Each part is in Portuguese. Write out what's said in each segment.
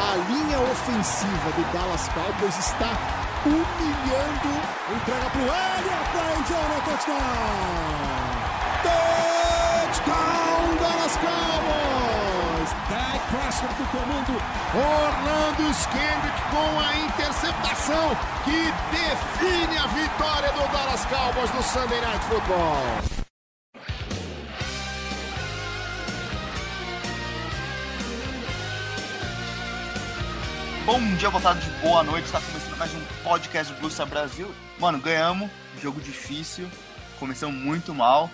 A linha ofensiva do Dallas Cowboys está humilhando. Entrega para o Elliott para endzone, é touchdown. Touchdown, Dallas Cowboys. Dak Prescott do comando. Orlando Skendrick com a interceptação que define a vitória do Dallas Cowboys no Sunday Night Football. Bom dia, boa tarde, boa noite. Está começando mais um podcast do Blues Brasil. Mano, ganhamos. Jogo difícil. Começamos muito mal.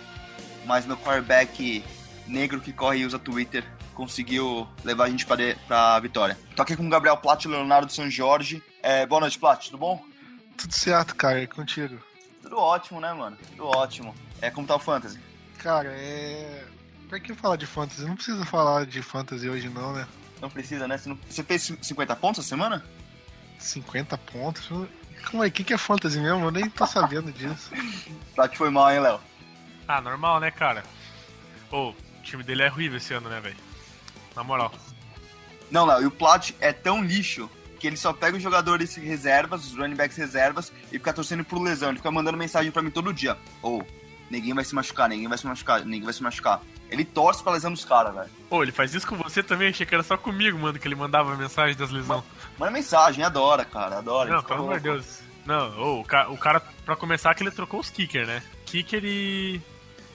Mas meu quarterback negro que corre e usa Twitter conseguiu levar a gente pra, de, pra vitória. Tô aqui com o Gabriel Platt e o Leonardo São Jorge. É, boa noite, Platt, tudo bom? Tudo certo, cara, e contigo? Tudo ótimo, né, mano? Tudo ótimo. É, como tá o Fantasy? Cara, é. Pra que falar de fantasy? Não precisa falar de fantasy hoje, não, né? Não precisa, né? Você, não... Você fez 50 pontos essa semana? 50 pontos? Calma aí, o que, que é fantasy mesmo? Eu nem tô sabendo disso. Platt foi mal, hein, Léo? Ah, normal, né, cara? Ô, o time dele é horrível esse ano, né, velho? Na moral. Não, Léo, e o Platt é tão lixo que ele só pega os jogadores reservas, os running backs reservas, e fica torcendo por lesão. Ele fica mandando mensagem pra mim todo dia. Ou, oh, ninguém vai se machucar, ninguém vai se machucar, ninguém vai se machucar. Ele torce pra lesão dos caras, velho. Pô, ele faz isso com você também? Achei que era só comigo, mano, que ele mandava mensagem das lesões. Manda mensagem, adora, cara, adora. Não, pelo amor de Deus. Não, oh, o, cara, o cara, pra começar, que ele trocou os kicker, né? Kicker e.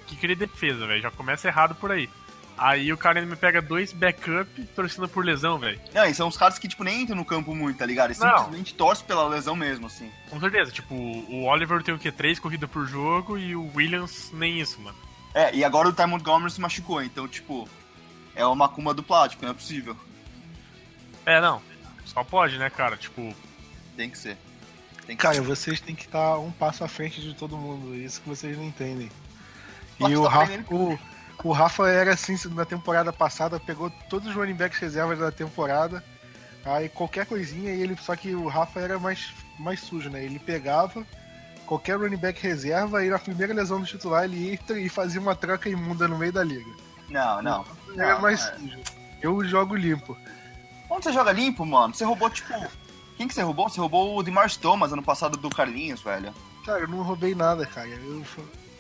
Kicker e defesa, velho. Já começa errado por aí. Aí o cara me pega dois backup torcendo por lesão, velho. Não, e são os caras que, tipo, nem entram no campo muito, tá ligado? Eles simplesmente torcem pela lesão mesmo, assim. Com certeza, tipo, o Oliver tem o quê? Três corridas por jogo e o Williams nem isso, mano. É, e agora o Ty Montgomery se machucou, então, tipo, é uma cuma do plástico, não é possível. É, não. Só pode, né, cara? Tipo. Tem que ser. Tem que cara, ser. vocês têm que estar um passo à frente de todo mundo, isso que vocês não entendem. E o, tá Rafa, o, o Rafa era assim na temporada passada, pegou todos os running backs reservas da temporada, aí qualquer coisinha, ele, só que o Rafa era mais, mais sujo, né? Ele pegava qualquer running back reserva e na primeira lesão do titular ele ia e fazia uma troca imunda no meio da liga. Não, não. Não, mais é. sujo. Eu jogo limpo. Onde você joga limpo, mano? Você roubou, tipo. Quem que você roubou? Você roubou o Demar Thomas ano passado do Carlinhos, velho. Cara, eu não roubei nada, cara. Eu,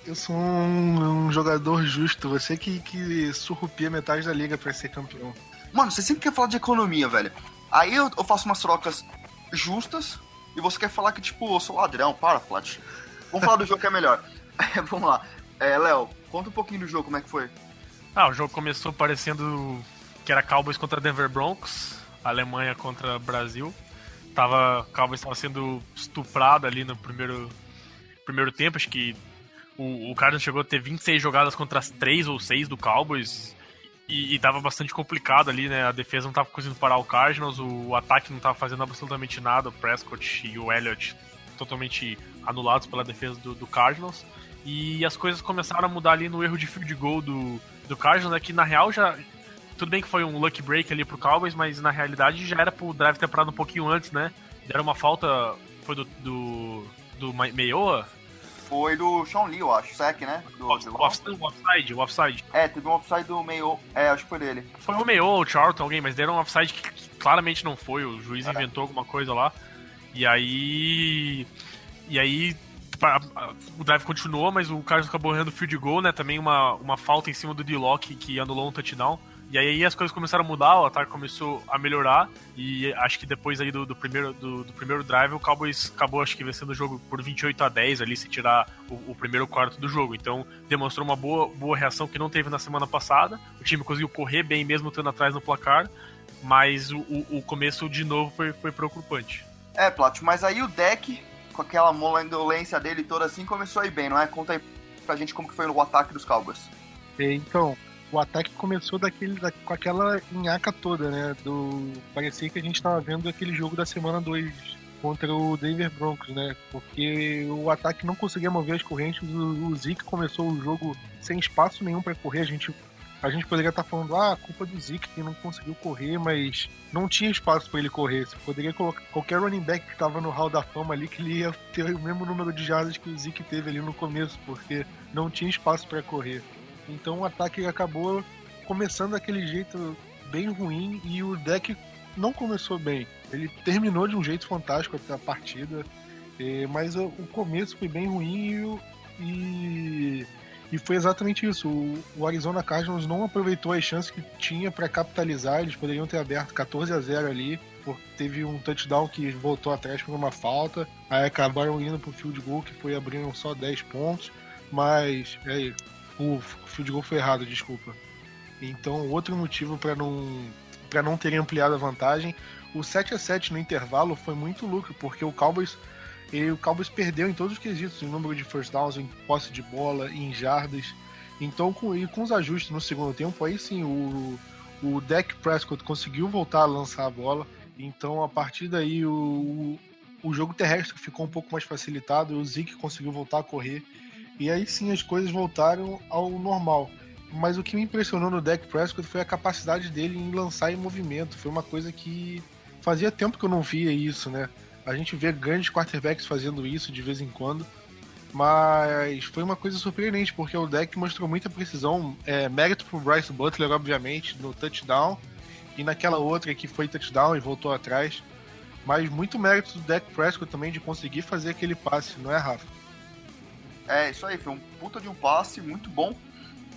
eu sou um, um jogador justo. Você que, que surrupia metade da liga pra ser campeão. Mano, você sempre quer falar de economia, velho. Aí eu, eu faço umas trocas justas e você quer falar que, tipo, eu sou ladrão. Para, Plat. Vamos falar do jogo que é melhor. Vamos lá. É, Léo, conta um pouquinho do jogo, como é que foi? Ah, o jogo começou parecendo que era Cowboys contra Denver Broncos, Alemanha contra Brasil. Tava, Cowboys estava sendo estuprado ali no primeiro, primeiro tempo, acho que o, o Cardinals chegou a ter 26 jogadas contra as 3 ou 6 do Cowboys e, e tava bastante complicado ali, né? A defesa não tava conseguindo parar o Cardinals, o, ataque não tava fazendo absolutamente nada, o Prescott e o Elliott totalmente anulados pela defesa do, do Cardinals. E as coisas começaram a mudar ali no erro de field goal do, do Cardinals, né? Que na real já. Tudo bem que foi um lucky break ali pro Cowboys, mas na realidade já era pro drive ter parado um pouquinho antes, né? Deram uma falta. Foi do. do, do Meioa? Foi do Sean Lee, eu acho, sec, né? Do, o, o, offside, o offside, o offside. É, teve um offside do meio. É, acho que foi dele. Foi o meio ou o Charlton, alguém, mas deram um offside que, que claramente não foi. O juiz é. inventou alguma coisa lá. E aí. E aí. O drive continuou, mas o Carlos acabou errando o field goal, né? Também uma, uma falta em cima do D-Lock que anulou um touchdown. E aí as coisas começaram a mudar, o ataque começou a melhorar. E acho que depois aí do, do primeiro, do, do, primeiro drive, o Cowboys acabou acho que vencendo o jogo por 28 a 10 ali, se tirar o, o, primeiro quarto do jogo. Então demonstrou uma boa, boa reação que não teve na semana passada. O time conseguiu correr bem mesmo estando atrás no placar. Mas o, o começo de novo foi, foi preocupante. É, Plat, mas aí o deck, com aquela molendolência dele toda assim, começou a ir bem, não é? Conta aí pra gente como que foi o ataque dos Cowboys. Então, o ataque começou daquele, da, com aquela nhaca toda, né? Do, parecia que a gente estava vendo aquele jogo da semana 2 contra o Denver Broncos, né? Porque o ataque não conseguia mover as correntes, o, o Zeke começou o jogo sem espaço nenhum para correr, a gente a gente poderia estar tá falando, ah, culpa do Zeke que não conseguiu correr, mas não tinha espaço para ele correr. Você poderia colocar qualquer running back que estava no hall da fama ali que ele ia ter o mesmo número de jardas que o Zeke teve ali no começo, porque não tinha espaço para correr. Então o ataque acabou começando daquele jeito bem ruim e o deck não começou bem. Ele terminou de um jeito fantástico até a partida, eh, mas o começo foi bem ruim e e foi exatamente isso. O, o Arizona Cardinals não aproveitou as chances que tinha para capitalizar. Eles poderiam ter aberto 14 a 0 ali. Teve um touchdown que voltou atrás por uma falta. Aí acabaram indo pro field goal, que foi abrindo só 10 pontos. Mas, é, o field goal foi errado, desculpa. Então, outro motivo para não para não terem ampliado a vantagem. O 7 a 7 no intervalo foi muito lucro, porque o Cowboys e o Cowboys perdeu em todos os quesitos, em número de first downs, em posse de bola, em jardas. Então, com, e com os ajustes no segundo tempo, aí sim o, o Dak Prescott conseguiu voltar a lançar a bola. Então, a partir daí, o, o jogo terrestre ficou um pouco mais facilitado, o Zeke conseguiu voltar a correr. E aí sim as coisas voltaram ao normal. Mas o que me impressionou no Dak Prescott foi a capacidade dele em lançar em movimento. Foi uma coisa que fazia tempo que eu não via isso, né? A gente vê grandes quarterbacks fazendo isso de vez em quando. Mas foi uma coisa surpreendente, porque o deck mostrou muita precisão. É, mérito pro Bryce Butler, obviamente, no touchdown. E naquela outra que foi touchdown e voltou atrás. Mas muito mérito do deck Prescott também de conseguir fazer aquele passe, não é, Rafa? É, isso aí, foi um puta de um passe muito bom.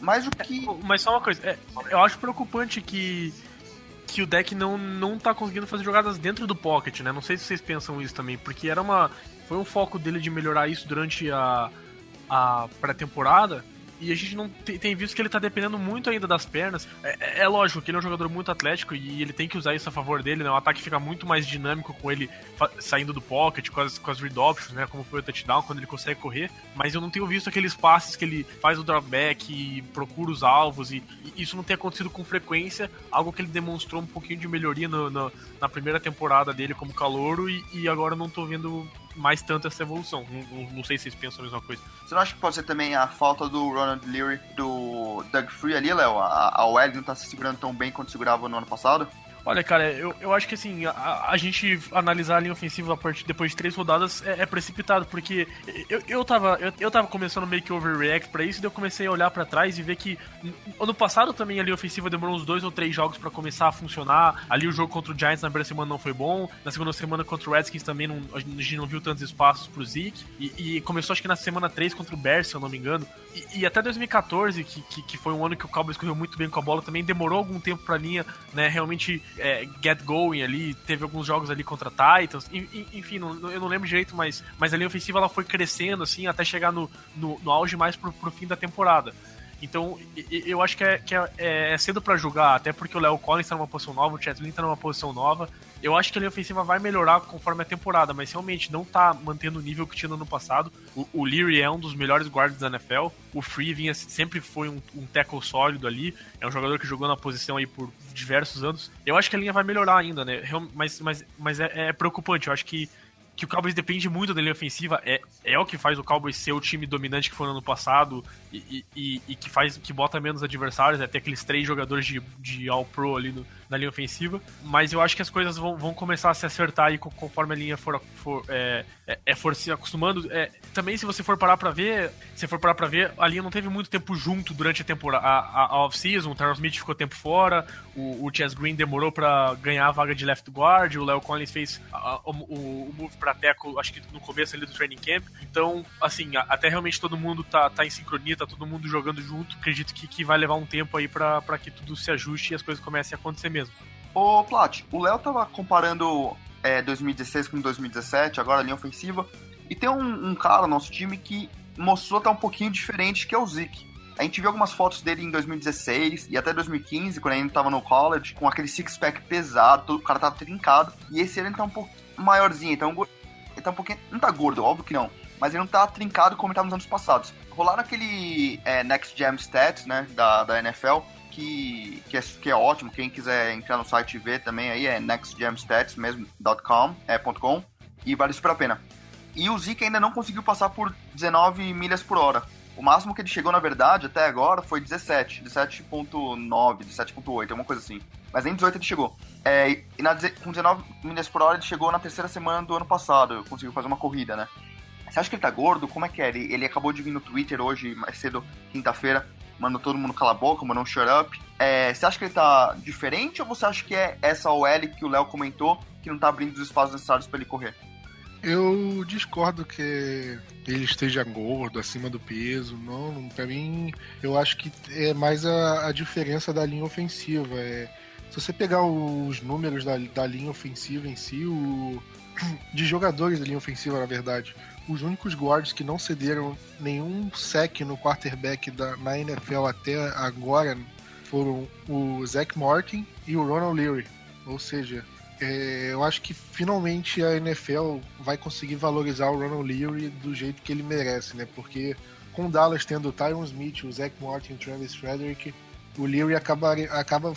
Mas o que. Mas só uma coisa, é, eu acho preocupante que que o deck não, não tá conseguindo fazer jogadas dentro do pocket, né? Não sei se vocês pensam isso também, porque era uma. Foi um foco dele de melhorar isso durante a, a pré-temporada. E a gente não tem, visto que ele tá dependendo muito ainda das pernas. É, é, é, lógico que ele é um jogador muito atlético e ele tem que usar isso a favor dele, né? O ataque fica muito mais dinâmico com ele saindo do pocket, com as, com as read options, né? Como foi o touchdown, quando ele consegue correr. Mas eu não tenho visto aqueles passes que ele faz o dropback e procura os alvos. E, e isso não tem acontecido com frequência. Algo que ele demonstrou um pouquinho de melhoria no, no, na primeira temporada dele como calouro. E, e agora não tô vendo mais tanto essa evolução. Não, não, sei se vocês pensam a mesma coisa. Você não acha que pode ser também a falta do Ronald Leary, do Doug Free ali, Léo? A, a não tá se segurando tão bem quanto segurava no ano passado? Olha, cara, eu, eu acho que assim, a, a gente analisar a linha ofensiva a partir depois de três rodadas é, é precipitado, porque eu, eu, tava, eu, eu tava começando meio que overreact pra isso, e daí eu comecei a olhar para trás e ver que ano passado também a linha ofensiva demorou uns dois ou três jogos para começar a funcionar. Ali o jogo contra o Giants na primeira semana não foi bom, na segunda semana contra o Redskins também não, a gente não viu tantos espaços pro Zeke, e, e começou acho que na semana 3 contra o Bears, se eu não me engano. E, e até 2014, que, que, que, foi um ano que o Cowboys correu muito bem com a bola, também demorou algum tempo pra linha, né, realmente é, get going ali. Teve alguns jogos ali contra Titans, enfim, não, eu não lembro direito, mas, mas a linha ofensiva ela foi crescendo, assim, até chegar no, no, no auge mais pro, pro fim da temporada. Então, eu acho que é, que é, é cedo para julgar, até porque o Léo Collins tá numa posição nova, o Chad Lynn tá numa posição nova. Eu acho que a linha ofensiva vai melhorar conforme a temporada, mas realmente não tá mantendo o nível que tinha no ano passado. O, o Leary é um dos melhores guardas da NFL. O Free vinha, sempre foi um, um tackle sólido ali. É um jogador que jogou na posição aí por diversos anos. Eu acho que a linha vai melhorar ainda, né? Mas, mas, mas é, é preocupante. Eu acho que que o Cowboys depende muito da linha ofensiva, é, é o que faz o Cowboys ser o time dominante que foi no ano passado e, e, e que faz que bota menos adversários, é ter aqueles três jogadores de, de All-Pro ali no, na linha ofensiva. Mas eu acho que as coisas vão, vão começar a se acertar aí conforme a linha for, for, é, é, é, for se acostumando. É, também, se você for parar pra ver, se for parar pra ver, a linha não teve muito tempo junto durante a temporada, a, a, a off-season. O Terrell Smith ficou tempo fora, o, o Chess Green demorou pra ganhar a vaga de left guard, o Léo Collins fez a, o, o, move pra teco, acho que no começo ali do training camp. Então, assim, até realmente todo mundo tá, tá em sincronia, tá todo mundo jogando junto. Acredito que, que vai levar um tempo aí pra que tudo se ajuste e as coisas comecem a acontecer mesmo. Ô, Plat, o Léo tava comparando é, 2016 com 2017, agora a linha ofensiva, e tem um, um, cara no nosso time que mostrou até um pouquinho diferente, que é o Zeke. A gente viu algumas fotos dele em 2016 e até 2015, quando ele ainda tava no college, com aquele six-pack pesado, o cara tava trincado, e esse ele tá um pouco maiorzinho, então ele tá um pouquinho... não tá gordo, óbvio que não, mas ele não tá trincado como ele tava nos anos passados. Rolaram aquele é, Next Jam Stats, né, da, da NFL, que, que, é, que é ótimo. Quem quiser entrar no site e ver também aí é nextgemstats mesmo.com, é, .com, e vale super a pena. E o Zeke ainda não conseguiu passar por 19 milhas por hora. O máximo que ele chegou, na verdade, até agora foi 17, 17.9, 17.8, alguma coisa assim. Mas nem 18 ele chegou. É, e na, com 19 milhas por hora ele chegou na terceira semana do ano passado, conseguiu fazer uma corrida, né? Você acha que ele tá gordo? Como é que é? Ele, ele acabou de vir no Twitter hoje, mais cedo, quinta-feira, mandou todo mundo calar a boca, mandou um shut up. É, você acha que ele tá diferente ou você acha que é essa OL que o Léo comentou que não tá abrindo os espaços necessários para ele correr? Eu discordo que ele esteja gordo, acima do peso. Não, para mim, eu acho que é mais a, a diferença da linha ofensiva. É, se você pegar os números da, da linha ofensiva em si, o, de jogadores da linha ofensiva, na verdade, os únicos guards que não cederam nenhum sec no quarterback da, na NFL até agora foram o Zach Martin e o Ronald Leary. Ou seja, é, eu acho que finalmente a NFL vai conseguir valorizar o Ronald Leary do jeito que ele merece, né? Porque com o Dallas tendo o Tyron Smith, o Zach Martin, o Travis Frederick, o Leary acaba, acaba,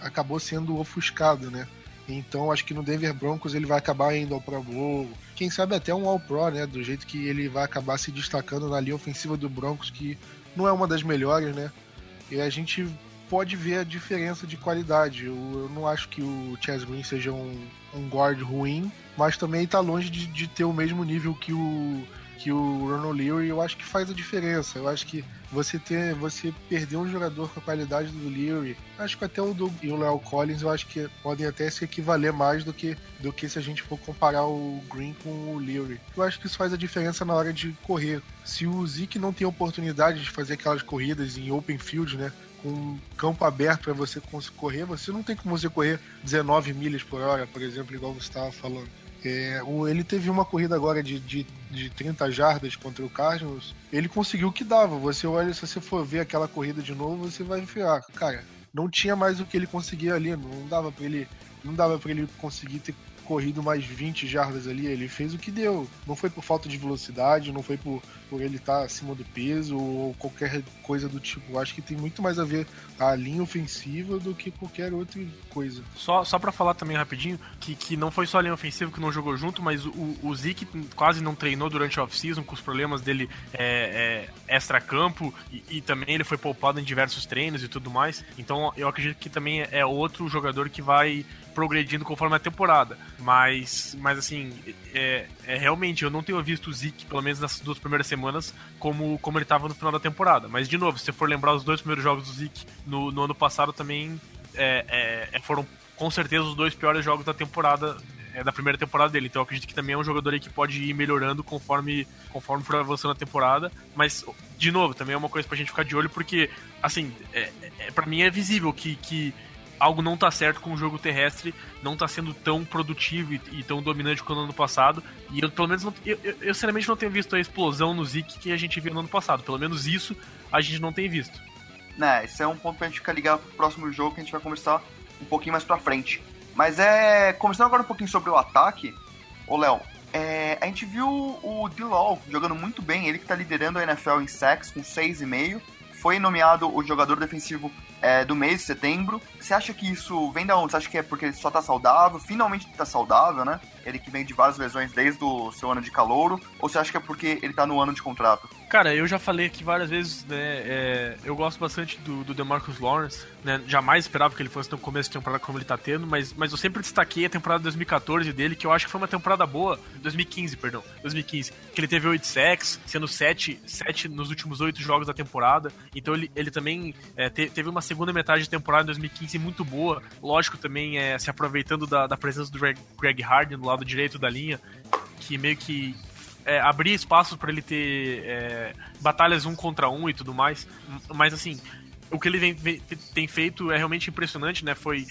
acabou sendo ofuscado, né? Então acho que no Denver Broncos ele vai acabar indo ao Pro Bowl. Quem sabe até um All Pro, né? Do jeito que ele vai acabar se destacando na linha ofensiva do Broncos, que não é uma das melhores, né? E a gente pode ver a diferença de qualidade. Eu, não acho que o Chess Green seja um, um guard ruim, mas também está longe de, de, ter o mesmo nível que o que o Ronald Leary. Eu acho que faz a diferença. Eu acho que você ter você perder um jogador com a qualidade do Leary, acho que até o Doug e o Léo Collins, eu acho que podem até se equivaler mais do que do que se a gente for comparar o Green com o Leary. Eu acho que isso faz a diferença na hora de correr. Se o Zeke não tem oportunidade de fazer aquelas corridas em open field, né? com campo aberto para você correr, você não tem como você correr 19 milhas por hora, por exemplo, igual você estava falando. É, ele teve uma corrida agora de, de, de 30 jardas contra o Cardinals. Ele conseguiu o que dava. Você olha, se você for ver aquela corrida de novo, você vai ah, cara, não tinha mais o que ele conseguia ali. Não dava para ele, não dava para ele conseguir ter corrido mais 20 jardas ali, ele fez o que deu. Não foi por falta de velocidade, não foi por, por ele estar tá acima do peso ou qualquer coisa do tipo. Acho que tem muito mais a ver a linha ofensiva do que qualquer outra coisa. Só, só para falar também rapidinho, que, que não foi só a linha ofensiva que não jogou junto, mas o, o Zeke quase não treinou durante a off-season com os problemas dele é, é, extra-campo e, e, também ele foi poupado em diversos treinos e tudo mais. Então eu acredito que também é outro jogador que vai progredindo conforme a temporada. Mas, mas assim, é, é, realmente, eu não tenho visto o Zeke, pelo menos nas duas primeiras semanas, como, como ele estava no final da temporada. Mas, de novo, se você for lembrar os dois primeiros jogos do Zeke no, no ano passado também é, é, é foram com certeza os dois piores jogos da temporada é, da primeira temporada dele. Então eu acredito que também é um jogador aí que pode ir melhorando conforme, conforme for avançando a temporada. Mas, de novo, também é uma coisa pra gente ficar de olho, porque, assim, é, é, para mim é visível que, que algo não tá certo com o jogo terrestre, não tá sendo tão produtivo e, e tão dominante quanto no ano passado. E eu, pelo menos, não, eu, eu, eu, sinceramente não tenho visto a explosão no Zeke que a gente viu no ano passado. Pelo menos isso a gente não tem visto. Né, esse é um ponto pra gente ficar ligado pro próximo jogo que a gente vai conversar um pouquinho mais pra frente. Mas é. Começando agora um pouquinho sobre o ataque, ô Léo, é, a gente viu o Dilol jogando muito bem, ele que tá liderando a NFL em sacks com 6,5. Foi nomeado o jogador defensivo é, do mês de setembro. Você acha que isso vem da onde? Você acha que é porque ele só tá saudável? Finalmente tá saudável, né? Ele que vem de várias lesões desde o seu ano de calouro? Ou você acha que é porque ele tá no ano de contrato? Cara, eu já falei aqui várias vezes, né? É, eu gosto bastante do, do DeMarcus Lawrence, né? Jamais esperava que ele fosse no começo de temporada como ele tá tendo, mas, mas eu sempre destaquei a temporada de 2014 dele, que eu acho que foi uma temporada boa. 2015, perdão. 2015. Que ele teve 8 sacks, sendo 7, 7 nos últimos 8 jogos da temporada. Então ele, ele também é, te, teve uma segunda metade de temporada em 2015 muito boa. Lógico, também é, se aproveitando da, da presença do Greg, Greg Harden do lado direito da linha, que meio que é, abrir espaços para ele ter é, batalhas um contra um e tudo mais. Mas assim, o que ele vem, vem, tem feito é realmente impressionante, né? Foi.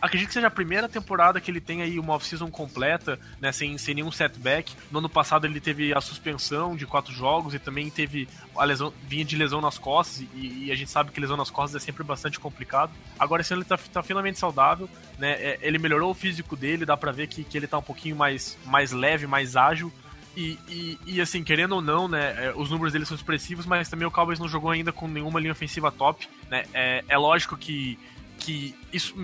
Acredito que seja a primeira temporada que ele tem aí uma off-season completa, né? Sem, sem nenhum setback. No ano passado ele teve a suspensão de quatro jogos e também teve a lesão, vinha de lesão nas costas, e, e a gente sabe que lesão nas costas é sempre bastante complicado. Agora esse ano ele tá, tá finalmente saudável, né? É, ele melhorou o físico dele, dá pra ver que, que ele tá um pouquinho mais, mais leve, mais ágil E, e, e, assim, querendo ou não, né, é, os números dele são expressivos, mas também o Cowboys não jogou ainda com nenhuma linha ofensiva top, né? É, é lógico que que isso,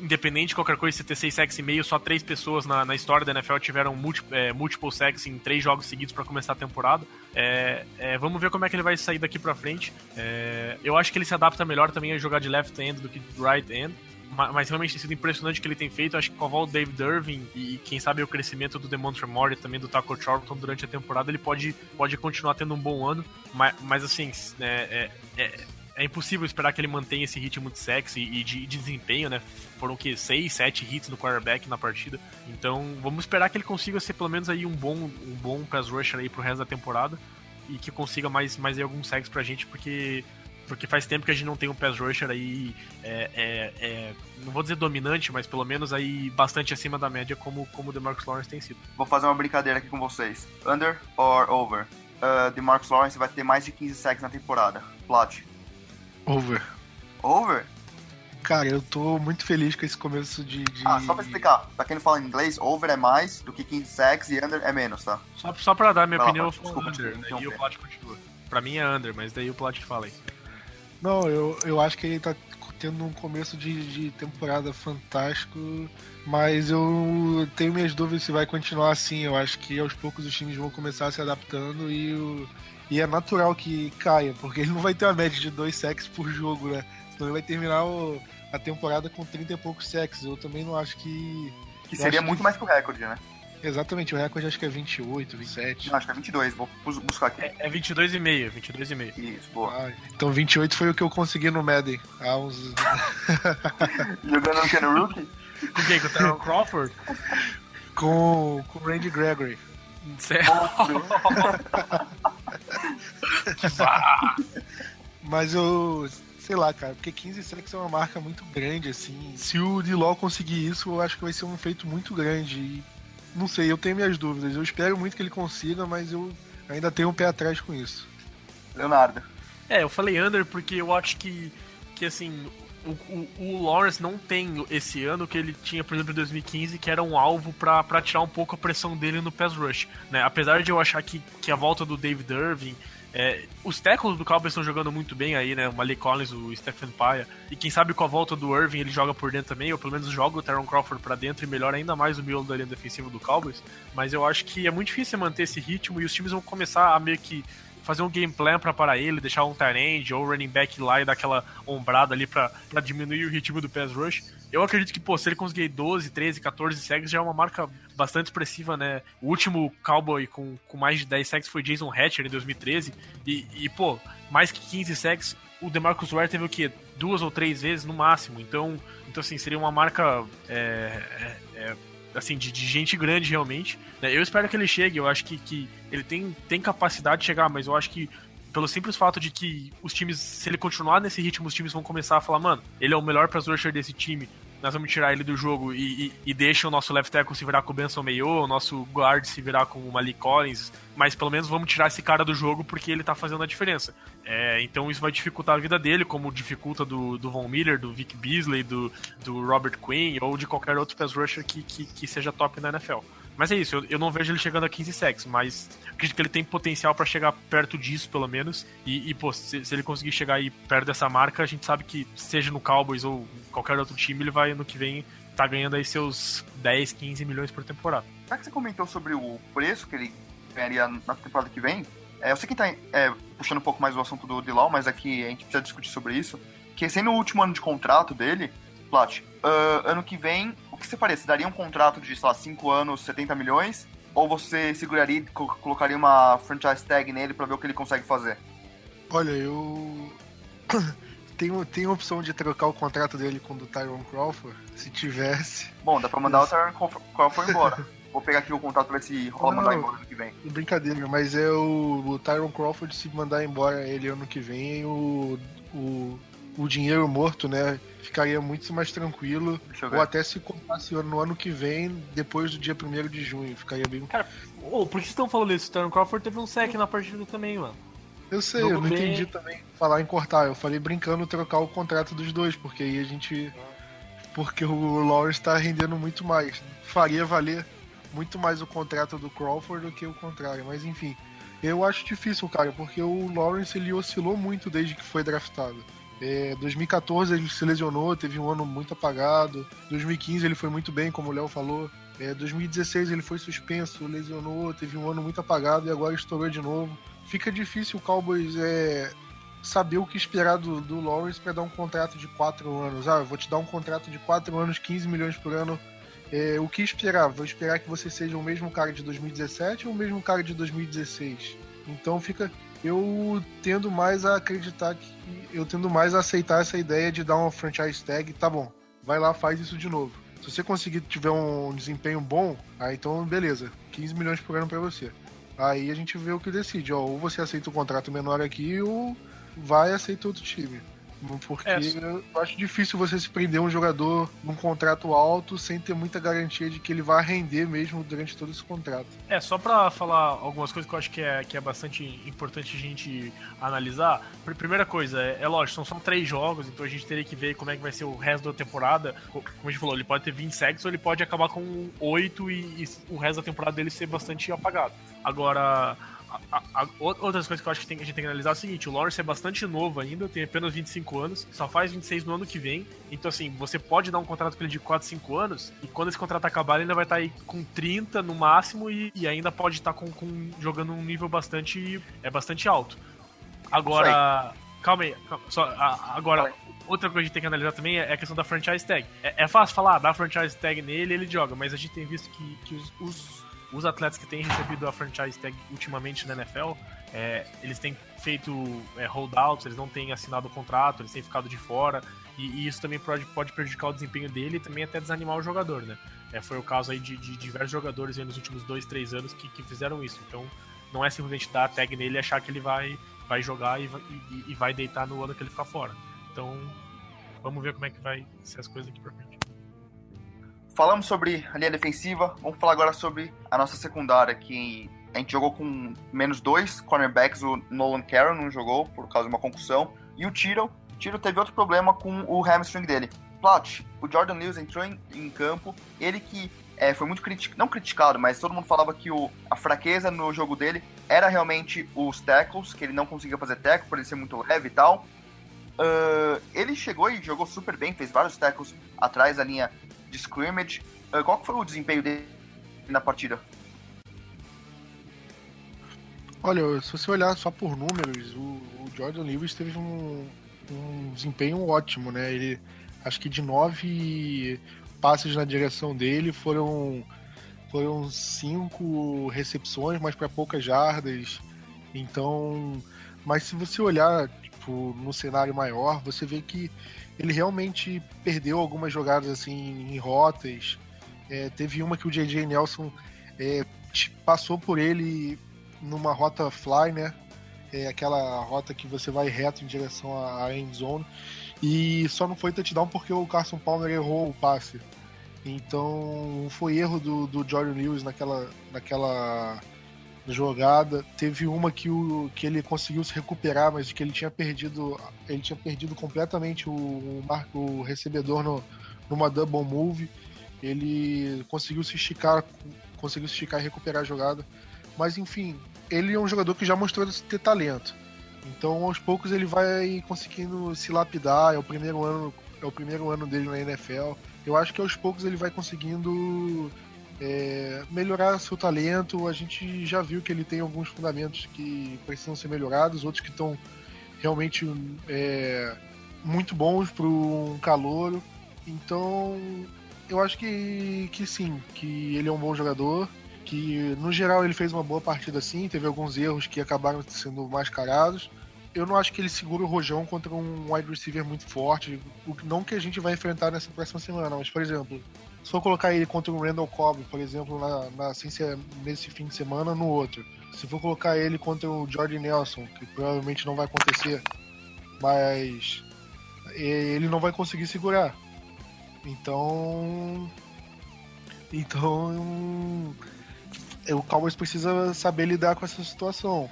independente de qualquer coisa, se ter 6 sacks e meio, só três pessoas na, na história da NFL tiveram multi, é, multiple sacks em três jogos seguidos para começar a temporada. É, é, vamos ver como é que ele vai sair daqui para frente. É, eu acho que ele se adapta melhor também a jogar de left end do que de right end. Mas realmente tem sido impressionante o que ele tem feito. Acho que com do David Irving e quem sabe o crescimento do Demontre Moore e também do Taco Charlton durante a temporada, ele pode, pode continuar tendo um bom ano. Mas, mas assim, né, é, é é impossível esperar que ele mantenha esse ritmo de sexy e de, de desempenho, né? Foram que 6, 7 hits no quarterback na partida. Então, vamos esperar que ele consiga ser pelo menos aí um bom, um bom pass rusher aí pro resto da temporada e que consiga mais, mais aí alguns sacks pra gente, porque porque faz tempo que a gente não tem um pass rusher aí, é, é, é, não vou dizer dominante, mas pelo menos aí bastante acima da média, como, como o DeMarcus Lawrence tem sido. Vou fazer uma brincadeira aqui com vocês. Under or over? Uh, DeMarcus Lawrence vai ter mais de 15 sacks na temporada. Plot. Over. Over? Cara, eu tô muito feliz com esse começo de, de... Ah, só pra explicar, pra quem não fala inglês, over é mais do que 15 sacks e under é menos, tá? Só, só pra dar minha opinião, eu desculpa, under, né? e o plot continua. Pra mim é under, mas daí o plot fala aí. Não, eu, eu acho que ele tá tendo um começo de, de temporada fantástico, mas eu tenho minhas dúvidas se vai continuar assim. Eu acho que aos poucos os times vão começar se adaptando e o e é natural que caia, porque ele não vai ter uma média de dois sacks por jogo, né? Senão ele vai terminar o, a temporada com 30 e poucos sacks. Eu também não acho que. Que seria muito que... mais que o recorde, né? Exatamente, o recorde acho que é 28, 27. Não, acho que é 22, vou buscar aqui. É, é 22,5, 22,5. Isso, boa. Ah, então 28 foi o que eu consegui no Madden há uns. Jogando no Ken Rookie? Com quem? Com o Teron Crawford? com, com o Randy Gregory. Certo. Mas eu. Sei lá, cara, porque 15 sacks é uma marca muito grande, assim. Se o Diló conseguir isso, eu acho que vai ser um feito muito grande. E, não sei, eu tenho minhas dúvidas. Eu espero muito que ele consiga, mas eu ainda tenho um pé atrás com isso. Leonardo. É, eu falei under porque eu acho que, que assim, o, o, o, Lawrence não tem esse ano que ele tinha, por exemplo, em 2015, que era um alvo para tirar um pouco a pressão dele no pass rush. Né? Apesar de eu achar que, que a volta do David Irving. É, os tackles do Cowboys estão jogando muito bem aí, né? O Malik Collins, o Stephen Paia. E quem sabe com a volta do Irving ele joga por dentro também, ou pelo menos joga o Teron Crawford para dentro e melhora ainda mais o miolo da linha defensiva do Cowboys. Mas eu acho que é muito difícil manter esse ritmo e os times vão começar a meio que fazer um game plan pra parar ele, deixar um tight ou running back lá e dar aquela ombrada ali pra, pra diminuir o ritmo do pass rush. Eu acredito que, pô, se ele conseguir 12, 13, 14 sacks, já é uma marca bastante expressiva, né? O último Cowboy com, com mais de 10 sacks foi Jason Hatcher em 2013. E, e pô, mais que 15 sacks, o DeMarcus Ware teve o quê? Duas ou três vezes no máximo. Então, então assim, seria uma marca é, é, é assim, de, de, gente grande realmente. Né? Eu espero que ele chegue, eu acho que, que ele tem, tem capacidade de chegar, mas eu acho que pelo simples fato de que os times, se ele continuar nesse ritmo, os times vão começar a falar, mano, ele é o melhor pass rusher desse time, nós vamos tirar ele do jogo e, e, e deixa o nosso left tackle se virar com o Benson Mayo, o nosso guard se virar com o Malik Collins, mas pelo menos vamos tirar esse cara do jogo porque ele tá fazendo a diferença. É, então isso vai dificultar a vida dele, como dificulta do, do Von Miller, do Vic Beasley, do, do Robert Quinn ou de qualquer outro pass rusher que, que, que seja top na NFL. Mas é isso, eu, eu não vejo ele chegando a 15 sacks, mas acredito que ele tem potencial para chegar perto disso, pelo menos. E, e pô, se, se, ele conseguir chegar aí perto dessa marca, a gente sabe que, seja no Cowboys ou qualquer outro time, ele vai no que vem tá ganhando aí seus 10, 15 milhões por temporada. Já que você comentou sobre o preço que ele ganharia na temporada que vem, é, eu sei que tá é, puxando um pouco mais o assunto do Dilau, mas aqui a gente precisa discutir sobre isso. Que sendo o último ano de contrato dele, Plat, uh, ano que vem que você faria? Você daria um contrato de, sei lá, 5 anos, 70 milhões? Ou você seguraria e colocaria uma franchise tag nele para ver o que ele consegue fazer? Olha, eu. tenho, tenho a opção de trocar o contrato dele com o do Tyron Crawford, se tivesse. Bom, dá pra mandar mas... o Tyron Crawford embora. Vou pegar aqui o contato pra ver se rola mandar embora ano que vem. Brincadeira, mas é o, o Tyron Crawford se mandar embora ele ano que vem, o, o, o dinheiro morto, né? Ficaria muito mais tranquilo. Ou até se contasse no ano que vem, depois do dia 1 de junho. Ficaria bem. Cara, oh, por que vocês estão falando isso? O Terry Crawford teve um sec na partida também, mano. Eu sei, eu não bem... entendi também falar em cortar. Eu falei brincando trocar o contrato dos dois, porque aí a gente. Porque o Lawrence tá rendendo muito mais. Faria valer muito mais o contrato do Crawford do que o contrário. Mas enfim, eu acho difícil, cara, porque o Lawrence ele oscilou muito desde que foi draftado. É, 2014 ele se lesionou, teve um ano muito apagado. 2015 ele foi muito bem, como o Léo falou. É, 2016 ele foi suspenso, lesionou, teve um ano muito apagado e agora estourou de novo. Fica difícil o Cowboys é, saber o que esperar do, do Lawrence para dar um contrato de 4 anos. Ah, eu vou te dar um contrato de 4 anos, 15 milhões por ano. É, o que esperar? Vou esperar que você seja o mesmo cara de 2017 ou o mesmo cara de 2016? Então fica. Eu tendo mais a acreditar que. Eu tendo mais a aceitar essa ideia de dar uma franchise tag, tá bom, vai lá, faz isso de novo. Se você conseguir tiver um desempenho bom, aí então beleza, 15 milhões por ano para você. Aí a gente vê o que decide, ó, ou você aceita o um contrato menor aqui ou vai aceitar outro time. Porque é. eu acho difícil você se prender um jogador num contrato alto sem ter muita garantia de que ele vai render mesmo durante todo esse contrato. É, só para falar algumas coisas que eu acho que é, que é bastante importante a gente analisar. Primeira coisa, é, é lógico, são só três jogos, então a gente teria que ver como é que vai ser o resto da temporada. Como a gente falou, ele pode ter 20 sacks ou ele pode acabar com 8 e, e o resto da temporada dele ser bastante apagado. Agora a, a, outras coisas que eu acho que, tem, a gente tem que analisar é o seguinte: o Lawrence é bastante novo ainda, tem apenas 25 anos, só faz 26 no ano que vem. Então, assim, você pode dar um contrato pra ele de 4, 5 anos, e quando esse contrato acabar, ele ainda vai estar tá aí com 30 no máximo e, e ainda pode estar tá com, com, jogando um nível bastante, é, bastante alto. Agora. Calma aí, calma, só, a, agora, outra coisa que a gente tem que analisar também é a questão da franchise tag. É, é fácil falar, dá franchise tag nele ele joga, mas a gente tem visto que, que os, os os atletas que têm recebido a franchise tag ultimamente na NFL, é, eles têm feito é, holdouts, eles não têm assinado o contrato, eles têm ficado de fora, e, e, isso também pode, pode prejudicar o desempenho dele e também até desanimar o jogador, né? É, foi o caso aí de, de diversos jogadores nos últimos dois, três anos que, que, fizeram isso. Então, não é simplesmente dar a tag nele e achar que ele vai, vai jogar e, e, e vai deitar no ano que ele ficar fora. Então, vamos ver como é que vai ser as coisas aqui pra frente falamos sobre a linha defensiva, vamos falar agora sobre a nossa secundária, que a gente jogou com menos dois cornerbacks, o Nolan Carroll não jogou por causa de uma concussão, e o Tiro, Tiro teve outro problema com o hamstring dele. Plat, o Jordan Lewis entrou em, em campo, ele que é, foi muito criticado, não criticado, mas todo mundo falava que o, a fraqueza no jogo dele era realmente os tackles, que ele não conseguia fazer tackle por ele ser muito leve e tal. Uh, ele chegou e jogou super bem, fez vários tackles atrás da linha de scrimmage. Uh, qual foi o desempenho dele na partida? Olha, se você olhar só por números, o, o Jordan Lewis teve um, um, desempenho ótimo, né? Ele acho que de nove passes na direção dele foram foram cinco recepções, mas para poucas jardas. Então, mas se você olhar tipo, no cenário maior, você vê que ele realmente perdeu algumas jogadas assim em rotas. É, teve uma que o J.J. Nelson é, passou por ele numa rota fly, né? É aquela rota que você vai reto em direção à end zone. E só não foi touchdown porque o Carson Palmer errou o passe. Então foi erro do, do Jordan Lewis naquela, naquela jogada. Teve uma que, o, que ele conseguiu se recuperar, mas que ele tinha perdido. Ele tinha perdido completamente o, o, o recebedor no, numa double move. Ele conseguiu se esticar, conseguiu se esticar e recuperar a jogada. Mas enfim, ele é um jogador que já mostrou ter talento. Então aos poucos ele vai conseguindo se lapidar, é o primeiro ano, é o primeiro ano dele na NFL. Eu acho que aos poucos ele vai conseguindo é, melhorar seu talento. A gente já viu que ele tem alguns fundamentos que precisam ser melhorados, outros que estão realmente é, muito bons para um calouro. Então, eu acho que, que sim, que ele é um bom jogador. Que no geral ele fez uma boa partida sim, teve alguns erros que acabaram sendo mascarados. Eu não acho que ele segura o rojão contra um wide receiver muito forte, não que a gente vai enfrentar nessa próxima semana, mas por exemplo, se for colocar ele contra o Randall Cobb, por exemplo, na, na nesse fim de semana, no outro. Se for colocar ele contra o Jordan Nelson, que provavelmente não vai acontecer, mas ele não vai conseguir segurar. Então. Então. O Cowboys precisa saber lidar com essa situação.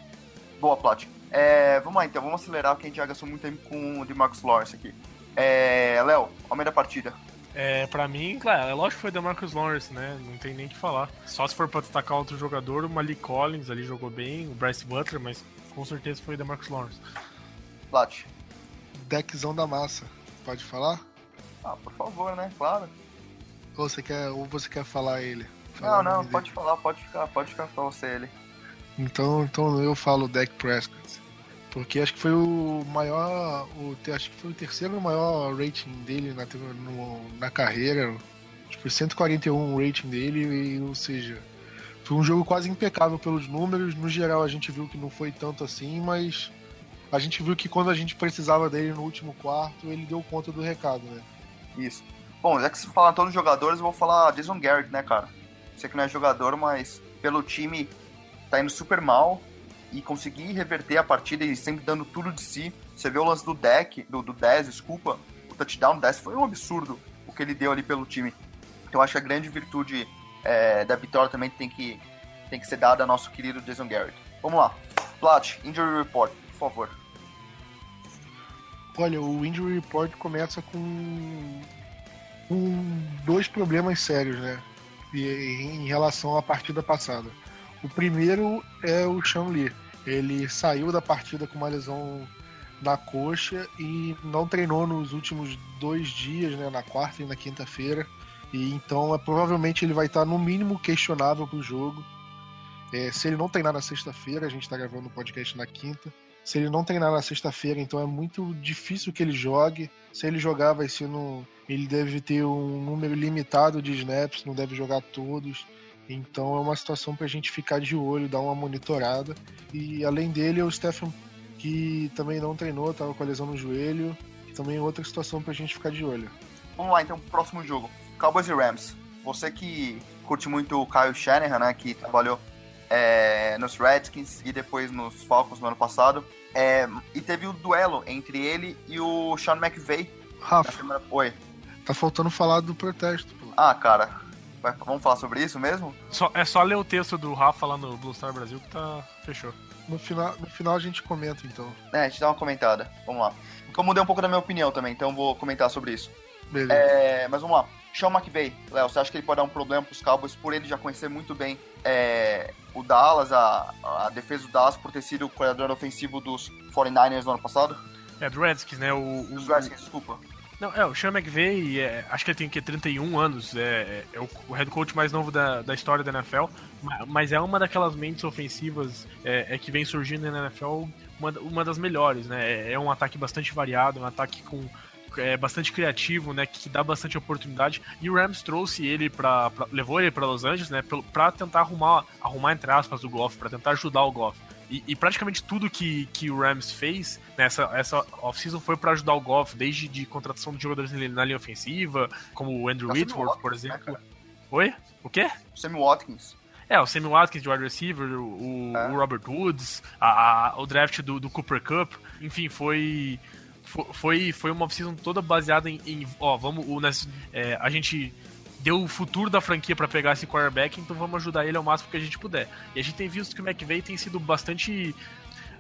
Boa, Plot. É, vamos lá então, vamos acelerar, porque a gente já gastou muito tempo com o de Max Lawrence aqui. É, Léo, ao meio da partida, É, pra mim, claro, é lógico que foi Demarcus Lawrence, né? Não tem nem o que falar. Só se for pra destacar outro jogador, o Malik Collins ali jogou bem, o Bryce Butler, mas com certeza foi Demarcus Lawrence. Plat. Deckzão da massa. Pode falar? Ah, por favor, né? Claro. Ou você quer, ou você quer falar ele? Falar não, não, pode dele? falar, pode ficar, pode ficar pra você ele. Então, então eu falo Deck Prescott. Porque acho que foi o maior. O, acho que foi o terceiro maior rating dele na, no, na carreira. Acho que foi 141 rating dele, e, ou seja, foi um jogo quase impecável pelos números. No geral a gente viu que não foi tanto assim, mas a gente viu que quando a gente precisava dele no último quarto, ele deu conta do recado, né? Isso. Bom, já que se falar todos os jogadores, eu vou falar Jason Garrett, né, cara? Sei que não é jogador, mas pelo time tá indo super mal e conseguir reverter a partida e sempre dando tudo de si. Você vê o lance do deck, do, do 10, desculpa, o touchdown 10 foi um absurdo o que ele deu ali pelo time. Então acho que a grande virtude é, da vitória também tem que, tem que ser dada ao nosso querido Jason Garrett. Vamos lá. Plat, Injury Report, por favor. Olha, o Injury Report começa com, com dois problemas sérios, né? Em relação à partida passada. O primeiro é o Sean Lee. Ele saiu da partida com uma lesão na coxa e não treinou nos últimos dois dias, né, na quarta e na quinta-feira. E então é, provavelmente ele vai estar no mínimo questionável para o jogo. É, se ele não treinar na sexta-feira, a gente está gravando o podcast na quinta. Se ele não treinar na sexta-feira, então é muito difícil que ele jogue. Se ele jogar, vai ser no. Ele deve ter um número limitado de snaps, não deve jogar todos. Então é uma situação para a gente ficar de olho, dar uma monitorada. E além dele, é o Stephen, que também não treinou, estava com a lesão no joelho. Também é outra situação para a gente ficar de olho. Vamos lá, então, próximo jogo. Cowboys e Rams. Você que curte muito o Kyle Shanahan, né, que trabalhou é, nos Redskins e depois nos Falcons no ano passado. É, e teve o duelo entre ele e o Sean McVay. Rafa, semana... Oi. Tá faltando falar do protesto. Pô. Ah, cara, vamos falar sobre isso mesmo? Só, é só ler o texto do Rafa lá no Blue Star Brasil que tá. fechou. No final, no final a gente comenta então. É, a gente dá uma comentada. Vamos lá. Eu mudei um pouco da minha opinião também, então vou comentar sobre isso. Beleza. É, mas vamos lá. Sean McVay, Léo, você acha que ele pode dar um problema pros Cowboys por ele já conhecer muito bem é, o Dallas, a, a defesa do Dallas, por ter sido o coordenador ofensivo dos 49ers no ano passado? É, do Redskins, né? O, o, Dos Redskins, desculpa. Não, é, o Sean McVay, é, acho que ele tem que 31 anos, é, é o, o, head coach mais novo da, da história da NFL, mas é uma daquelas mentes ofensivas é, é que vem surgindo na NFL, uma, uma das melhores, né? É, é um ataque bastante variado, um ataque com é bastante criativo, né, que dá bastante oportunidade. E o Rams trouxe ele para levou ele para Los Angeles, né, para tentar arrumar, arrumar entre aspas o Goff, para tentar ajudar o Goff. E, e, praticamente tudo que, que o Rams fez nessa essa off-season foi para ajudar o Goff, desde de contratação de jogadores na linha ofensiva, como o Andrew Whitworth, por exemplo. Né, Oi? O quê? Sammy Watkins. É, o Sammy Watkins de wide receiver, o, é. o Robert Woods, a, a, o draft do, do, Cooper Cup, enfim, foi foi, foi uma off-season toda baseada em, em, ó, vamos, o, é, a gente deu o futuro da franquia para pegar esse quarterback, então vamos ajudar ele ao máximo que a gente puder. E a gente tem visto que o McVay tem sido bastante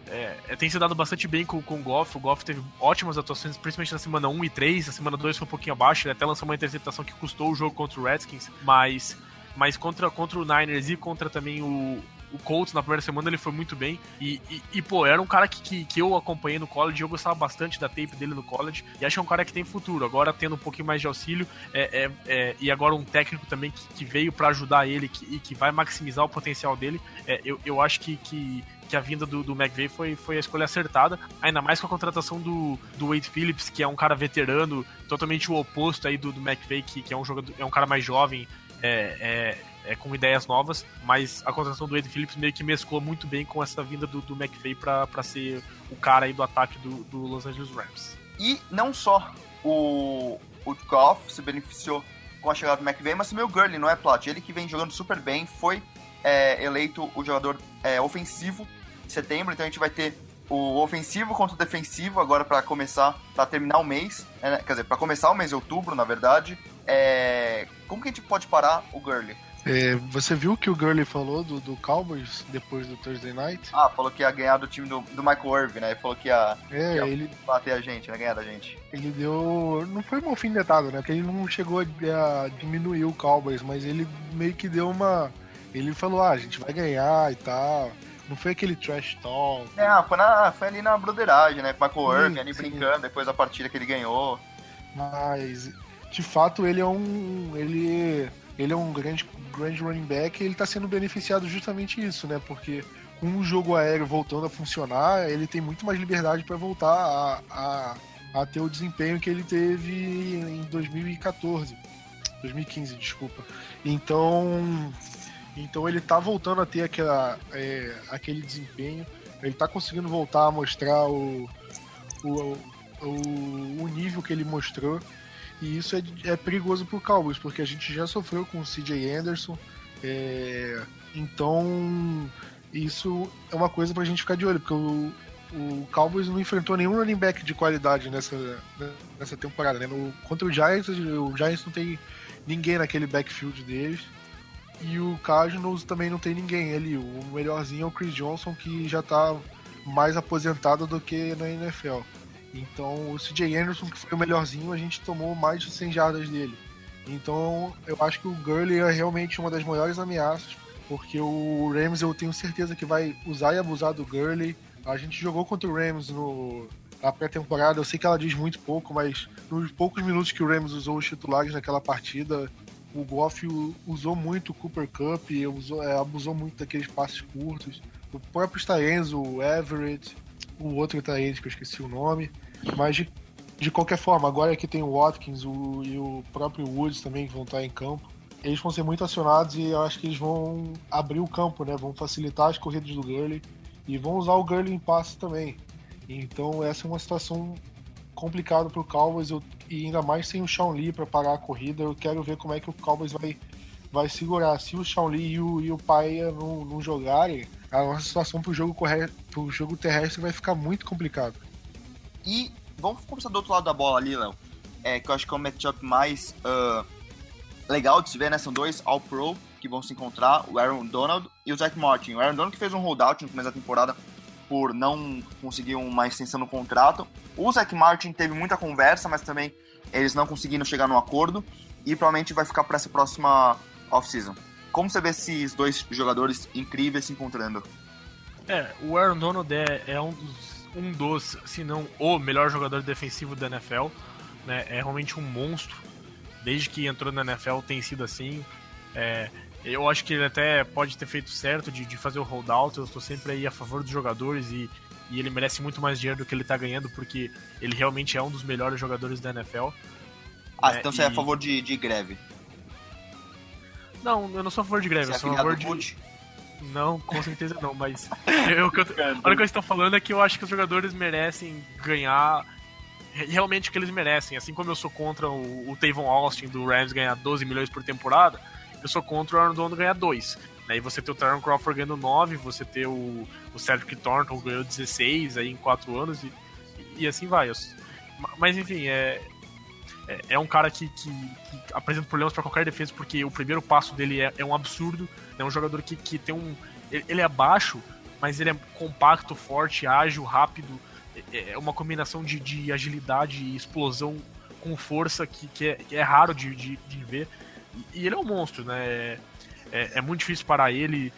é, é, tem se dado bastante bem com, com o Goff. O Goff teve ótimas atuações, principalmente na semana 1 e 3. Na semana 2 foi um pouquinho abaixo, ele até lançou uma interceptação que custou o jogo contra o Redskins, mas, mas contra, contra o Niners e contra também o, o Colts na primeira semana ele foi muito bem. E, e, e pô, era um cara que, que, que, eu acompanhei no college, eu gostava bastante da tape dele no college. E acho que é um cara que tem futuro. Agora tendo um pouquinho mais de auxílio é, é, é e agora um técnico também que, que veio para ajudar ele que, e que vai maximizar o potencial dele, é, eu, eu acho que, que que a vinda do, do McVay foi, foi a escolha acertada, ainda mais com a contratação do, do Wade Phillips, que é um cara veterano, totalmente o oposto aí do, do McVay, que, que é um jogador, é um cara mais jovem, é, é, é, com ideias novas, mas a contratação do Ed Phillips meio que mesclou muito bem com essa vinda do, do McVay para ser o cara aí do ataque do, do, Los Angeles Rams. E não só o, o Goff se beneficiou com a chegada do McVay, mas também o Gurley, não é, Plat? Ele que vem jogando super bem, foi é, eleito o jogador é, ofensivo de setembro, então a gente vai ter o ofensivo contra o defensivo agora para começar, para terminar o mês, né? quer dizer, para começar o mês de outubro, na verdade. É... Como que a gente pode parar o Gurley? É, você viu que o Gurley falou do, do Cowboys depois do Thursday Night? Ah, falou que ia ganhar do time do, do Michael Irving, né? Ele falou que ia, é, ia ele, bater a gente, né? Ganhar da gente. Ele deu. Não foi uma alfinetada, né? Porque ele não chegou a diminuir o Cowboys, mas ele meio que deu uma. Ele falou, ah, a gente vai ganhar e tal. Não foi aquele trash talk. É, foi, na, foi ali na broderagem, né? Com o Michael Irving ali sim. brincando depois da partida que ele ganhou. Mas, de fato, ele é um. Ele ele é um grande, grande running back e ele está sendo beneficiado justamente isso, né? Porque com o jogo aéreo voltando a funcionar, ele tem muito mais liberdade para voltar a, a, a, ter o desempenho que ele teve em 2014. 2015, desculpa. Então, então ele está voltando a ter aquela, é, aquele desempenho. Ele está conseguindo voltar a mostrar o, o, o, o nível que ele mostrou. E isso é, é perigoso pro Cowboys, porque a gente já sofreu com o CJ Anderson. É, então, isso é uma coisa pra gente ficar de olho, porque o, o Cowboys não enfrentou nenhum running back de qualidade nessa, nessa temporada. Né? No, contra o Giants, o Giants não tem ninguém naquele backfield deles. E o Cardinals também não tem ninguém ali. O melhorzinho é o Chris Johnson, que já tá mais aposentado do que na NFL. Então, o CJ Anderson, que foi o melhorzinho, a gente tomou mais de 100 jardas dele. Então, eu acho que o Gurley é realmente uma das maiores ameaças, porque o Rams eu tenho certeza que vai usar e abusar do Gurley. A gente jogou contra o Rams no, na pré-temporada, eu sei que ela diz muito pouco, mas nos poucos minutos que o Rams usou os titulares naquela partida, o Goff usou muito o Cooper Cup, usou, é, abusou muito daqueles passes curtos. O próprio Staenzo, o Everett, o outro Taenzo que eu esqueci o nome. Mas de, de qualquer forma, agora que tem o Watkins o, e o próprio Woods também que vão estar em campo, eles vão ser muito acionados e eu acho que eles vão abrir o campo, né? Vão facilitar as corridas do Gurley e vão usar o Gurley em passe também. Então essa é uma situação complicada para o Cowboys eu, e ainda mais sem o Sean Lee para parar a corrida. Eu quero ver como é que o Cowboys vai, vai segurar. Se o Sean Lee e o, e o Paia não, não jogarem, a nossa situação para o jogo, jogo terrestre vai ficar muito complicada. E vamos começar do outro lado da bola ali, Léo. É, que eu acho que é o matchup mais uh, legal de se ver, né? São dois All-Pro que vão se encontrar, o Aaron Donald e o Zach Martin. O Aaron Donald que fez um holdout no começo da temporada por não conseguir uma extensão no contrato. O Zach Martin teve muita conversa, mas também eles não conseguiram chegar num acordo e provavelmente vai ficar para essa próxima off-season. Como você vê esses dois jogadores incríveis se encontrando? É, o Aaron Donald é, é um dos um dos, se não o melhor jogador defensivo da NFL. Né? É realmente um monstro. Desde que entrou na NFL tem sido assim. É, eu acho que ele até pode ter feito certo de, de fazer o holdout. Eu estou sempre aí a favor dos jogadores e, e ele merece muito mais dinheiro do que ele está ganhando, porque ele realmente é um dos melhores jogadores da NFL. Ah, né? então você e... é a favor de, de greve? Não, eu não sou a favor de greve, você eu sou é a favor de. Não, com certeza não, mas eu, eu, a única coisa que eu estou falando é que eu acho que os jogadores merecem ganhar realmente o que eles merecem. Assim como eu sou contra o, o Tavon Austin do Rams ganhar 12 milhões por temporada, eu sou contra o Aaron Donald ganhar 2. Aí você ter o Tyron Crawford ganhando 9, você ter o, o Cedric Thornton ganhando 16 aí em 4 anos e, e assim vai. Mas enfim, é, é, é um cara que, que, que apresenta problemas para qualquer defesa, porque o primeiro passo dele é, é um absurdo. É um jogador que, que tem um. Ele é baixo, mas ele é compacto, forte, ágil, rápido. É, é uma combinação de, de agilidade e explosão com força que, que, é, que é raro de, de, de, ver. E ele é um monstro, né? É, é, é, muito difícil parar ele.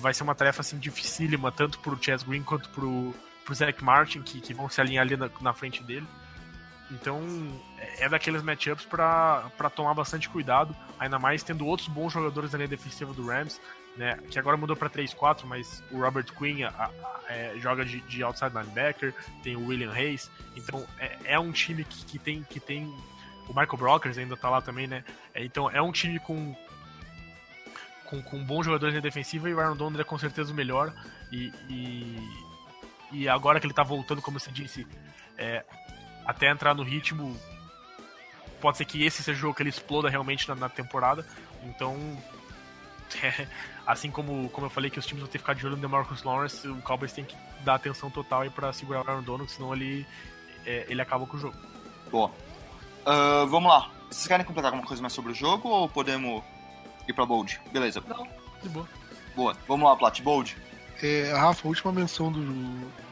Vai ser uma tarefa assim dificílima, tanto pro Chess Green quanto pro, pro Zach Martin, que, que vão se alinhar ali na, na frente dele. Então é daqueles matchups para tomar bastante cuidado, ainda mais tendo outros bons jogadores na linha defensiva do Rams, né? Que agora mudou para 3-4, mas o Robert Quinn a, a, é, joga de, de, outside linebacker, tem o William Hayes, então é, é um time que, que, tem que tem o Michael Brockers ainda tá lá também, né? É, então é um time com com, com bons jogadores na defensiva e o Aaron Donald é com certeza o melhor e, e, e agora que ele tá voltando, como você disse, é, até entrar no ritmo. Pode ser que esse seja o jogo que ele exploda realmente na, na temporada. Então, é, assim como, como eu falei que os times vão ter que ficar de olho no DeMarcus Lawrence, o Cowboys tem que dar atenção total aí para segurar o Aaron Donald, senão ele, é, ele acaba com o jogo. Boa. Uh, vamos lá. Vocês querem completar alguma coisa mais sobre o jogo ou podemos ir pra Bold? Beleza. Não, de boa. Boa. Vamos lá, Plat, Bold. É, Rafa, a última menção do,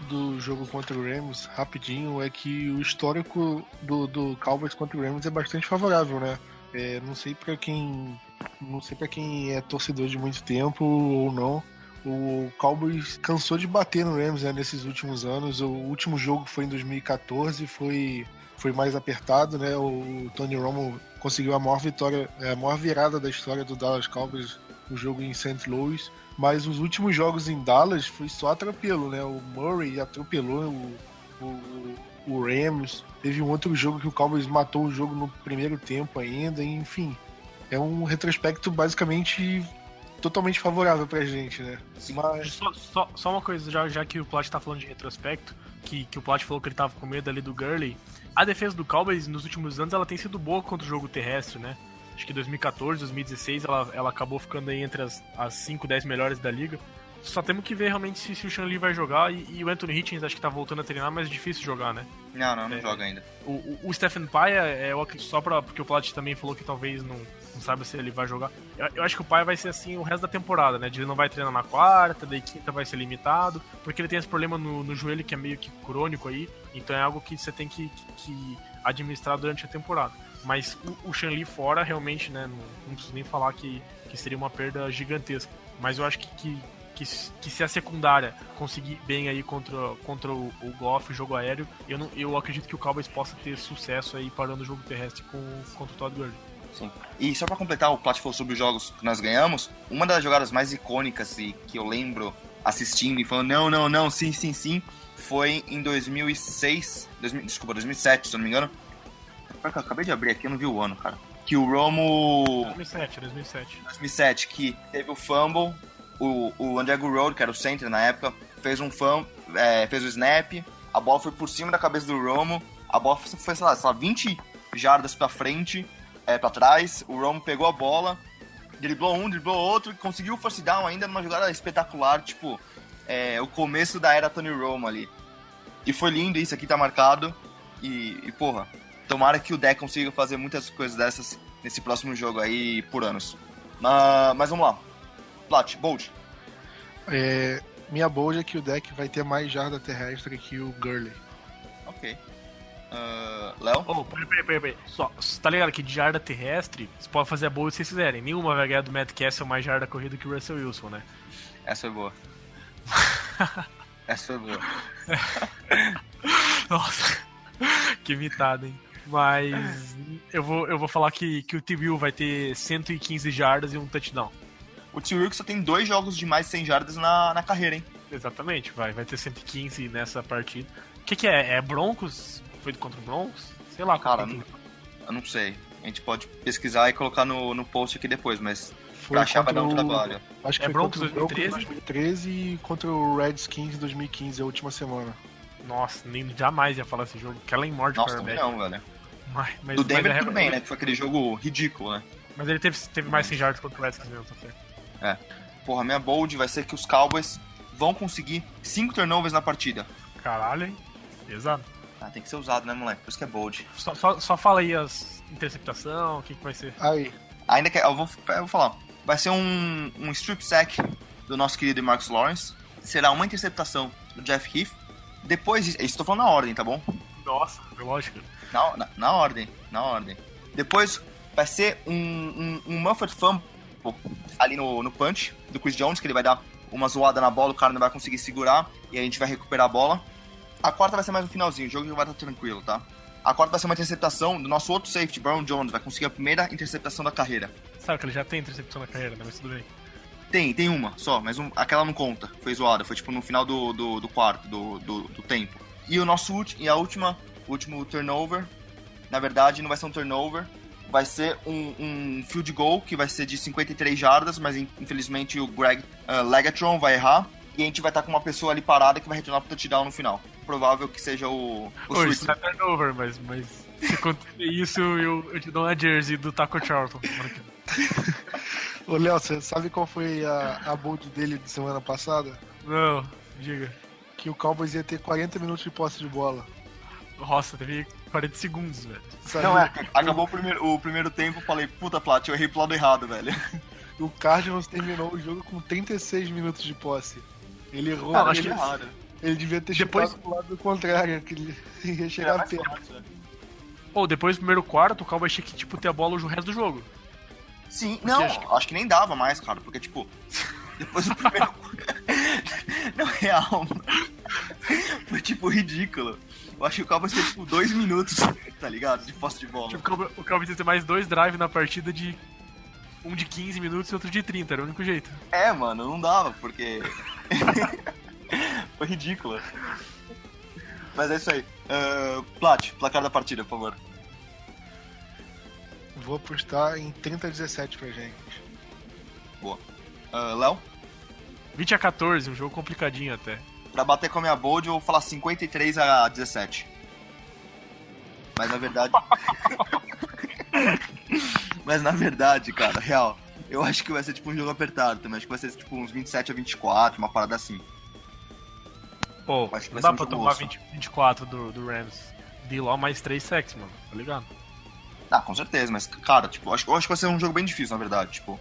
do jogo contra o Rams, rapidinho, é que o histórico do, do Cowboys contra o Rams é bastante favorável, né? É, não sei para quem não sei para quem é torcedor de muito tempo ou não. O Cowboys cansou de bater no Rams né, nesses últimos anos. O último jogo foi em 2014, foi foi mais apertado, né? O Tony Romo conseguiu a maior vitória, a maior virada da história do Dallas Cowboys no jogo em St. Louis. Mas os últimos jogos em Dallas foi só atropelo, né? O Murray atropelou o, o, o Rams. Teve um outro jogo que o Cowboys matou o jogo no primeiro tempo ainda. Enfim, é um retrospecto basicamente totalmente favorável pra gente, né? Mas... Só, só, só, uma coisa, já, já que o Plat tá falando de retrospecto, que, que o Plat falou que ele tava com medo ali do Gurley. A defesa do Cowboys nos últimos anos ela tem sido boa contra o jogo terrestre, né? Acho que 2014, 2016, ela, ela acabou ficando aí entre as, as 5, 10 melhores da liga. Só temos que ver realmente se, se o Shanli vai jogar e, e, o Anthony Hitchens acho que tá voltando a treinar, mas é difícil jogar, né? Não, não, não é, joga ainda. O, o, o Stephen Paia, é, só pra, porque o Plat também falou que talvez não, não sabe se ele vai jogar. Eu, eu, acho que o Paia vai ser assim o resto da temporada, né? Ele não vai treinar na quarta, daí quinta vai ser limitado, porque ele tem esse problema no, no joelho que é meio que crônico aí, então é algo que você tem que, que, que administrar durante a temporada. Mas o, o fora, realmente, né? Não, não, preciso nem falar que, que seria uma perda gigantesca. Mas eu acho que, que, que, que se a secundária conseguir bem aí contra, contra o, o Goff, o jogo aéreo, eu, não, eu acredito que o Cowboys possa ter sucesso aí parando o jogo terrestre com, contra o Todd Gurley. Sim. E só para completar o Plat sobre os jogos que nós ganhamos, uma das jogadas mais icônicas e que eu lembro assistindo e falando não, não, não, sim, sim, sim, foi em 2006, 2000, desculpa, 2007, se eu não me engano, eu acabei de abrir aqui, eu não vi o ano, cara. Que o Romo. 2007, 2007. 2007, que teve o fumble, o, o André Road, que era o center na época, fez um fumble, é, fez o snap, a bola foi por cima da cabeça do Romo, a bola foi, sei lá, sei lá 20 jardas pra frente, é, pra trás, o Romo pegou a bola, driblou um, driblou outro, e conseguiu o first down ainda numa jogada espetacular, tipo, é, o começo da era Tony Romo ali. E foi lindo, isso aqui tá marcado, e, e porra, tomara que o deck consiga fazer muitas coisas dessas nesse próximo jogo aí por anos. Mas, mas vamos lá. Plat, Bold. É, minha bold é que o deck vai ter mais jarda terrestre que o Gurley. Ok. Uh, Léo? Oh, peraí, peraí, peraí. Só, tá ligado que de jarda terrestre, você pode fazer a bold se vocês quiserem. Nenhuma vai ganhar do Matt Castle mais jarda corrida que o Russell Wilson, né? Essa foi boa. Essa foi boa. Nossa, que imitada, hein? Mas eu vou, eu vou falar que, que o T-Will vai ter 115 jardas e um touchdown. O T-Will só tem dois jogos de mais de 100 jardas na, na carreira, hein? Exatamente, vai, vai ter 115 nessa partida. O que, que é? É Broncos? Foi contra o Broncos? Sei lá, cara. Não, eu não sei. A gente pode pesquisar e colocar no, no post aqui depois, mas foi pra achar vai dar um trabalho. Acho que é Broncos 2013? 2013 e contra o Redskins 2015, a última semana. Nossa, nem jamais ia falar esse jogo. Kellen Moore de Nossa, não, velho. Mas, mas, do Denver mas é tudo bem, né? Que foi aquele jogo ridículo, né? Mas ele teve, teve mais 100 jardas contra o Redskins mesmo, tá. É. Porra, minha bold vai ser que os Cowboys vão conseguir 5 turnovers na partida. Caralho, hein? Pesado. Ah, tem que ser usado, né, moleque? Por isso que é bold. Só, só, só fala aí as interceptação, o que, que vai ser. Aí. Ainda que. Eu vou, eu vou falar. Vai ser um, um strip sack do nosso querido Marcus Lawrence. Será uma interceptação do Jeff Heath. Depois. Estou falando na ordem, tá bom? Nossa, lógico. Na, na, na, ordem, na ordem. Depois vai ser um, um, um Muffet Fumble ali no, no punch do Chris Jones, que ele vai dar uma zoada na bola, o cara não vai conseguir segurar e a gente vai recuperar a bola. A quarta vai ser mais no finalzinho, o jogo vai estar tranquilo, tá? A quarta vai ser uma interceptação do nosso outro safety, Brown Jones, vai conseguir a primeira interceptação da carreira. Sabe que ele já tem interceptação na carreira, né? Mas tudo bem. Tem, tem uma só, mas um, aquela não conta. Foi zoada, foi tipo no final do, do, do quarto, do, do, do tempo. E o nosso e a última último turnover. Na verdade, não vai ser um turnover, vai ser um, um, field goal que vai ser de 53 jardas, mas infelizmente o Greg uh, Legatron vai errar. E a gente vai estar com uma pessoa ali parada que vai retornar pro touchdown no final. Provável que seja o. o Ô, isso não é turnover, mas, mas se acontecer isso, eu, eu te dou uma jersey do Taco Charlton. Ô, Léo, você sabe qual foi a, a bold dele de semana passada? Não, diga. Que o Cowboys ia ter 40 minutos de posse de bola. Nossa, teve 40 segundos, velho. Não, é, acabou o primeiro, o primeiro tempo, falei, puta, Plat, eu errei pro lado errado, velho. o Cardinals terminou o jogo com 36 minutos de posse. Ele errou. Não, ele, acho que é raro. ele devia ter Depois- chutado pro lado contrário, que ele ia chegar mais perto. forte, né? Ou depois do primeiro quarto, o Cowboys tinha que, tipo, ter a bola o resto do jogo. Sim, Porque não, acho acho que- que... nem dava mais, cara, porque, tipo, depois do primeiro. não, real. Foi, tipo, ridículo. Eu acho que o Cowboys fez, tipo, dois minutos, tá ligado? De posse de bola. Tipo, o Cowboys- ter mais dois drives na partida de. Um de 15 minutos e outro de 30, era o único jeito. É, mano, não dava, porque. Foi ridículo. Mas é isso aí. Uh, Plat, placar da partida, por favor. Vou apostar em 30 a 17 pra gente. Uh, Léo, 20 a 14, um jogo complicadinho até. Pra bater com a minha bold, eu vou falar 53 a 17. Mas na verdade. Mas na verdade, cara, real. Eu acho que vai ser tipo um jogo apertado também. Acho que vai ser tipo uns 27 a 24, uma parada assim. Pô, Acho que não vai dá um pra tomar osso. 20, 24 do, do Rams. De lá mais 3 sacks, mano, tá ligado? Ah, com certeza, mas, cara, tipo, acho, eu acho que vai ser um jogo bem difícil, na verdade. Tipo,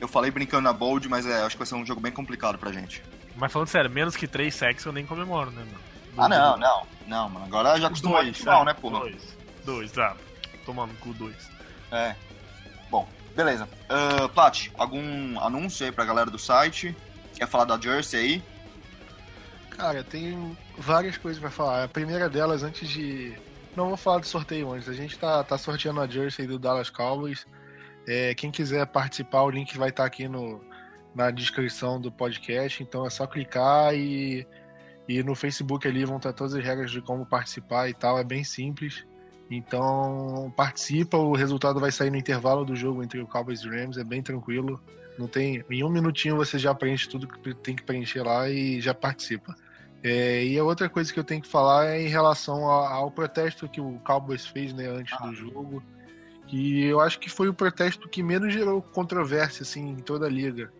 eu falei brincando na bold, mas é, acho que vai ser um jogo bem complicado pra gente. Mas falando sério, menos que 3 sacks eu nem comemoro, né, mano? Ah, não, não. Não, mano. Agora já acostumou a gente mal, né, porra? Dois. Dois, tá. Tomando cu dois. É. Bom, beleza. Uh, Plat, algum anúncio aí pra galera do site? Quer falar da Jersey aí? Cara, tem várias coisas pra falar. A primeira delas, antes de. Não vou falar do sorteio antes. A gente tá, tá sorteando a jersey do Dallas Cowboys. É, quem quiser participar, o link vai estar aqui no, na descrição do podcast. Então é só clicar e, e no Facebook ali vão estar todas as regras de como participar e tal. É bem simples. Então participa, o resultado vai sair no intervalo do jogo entre o Cowboys e o Rams. É bem tranquilo. Não tem, em um minutinho você já preenche tudo que tem que preencher lá e já participa. É, e a outra coisa que eu tenho que falar é em relação ao, ao protesto que o Cowboys fez né, antes Ah. do jogo. Que eu acho que foi o protesto que menos gerou controvérsia assim, em toda a liga.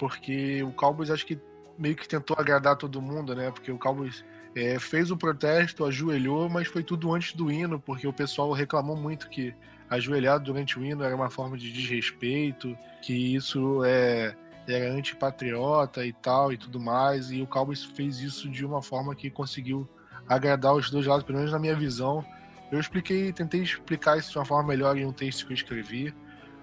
Porque o Cowboys acho que meio que tentou agradar todo mundo, né? Porque o Cowboys é, fez o protesto, ajoelhou, mas foi tudo antes do hino, porque o pessoal reclamou muito que ajoelhar durante o hino era uma forma de desrespeito, que isso é, era antipatriota e tal e tudo mais, e o Cowboys fez isso de uma forma que conseguiu agradar os dois lados, pelo menos na minha visão. Eu expliquei, tentei explicar isso de uma forma melhor em um texto que eu escrevi.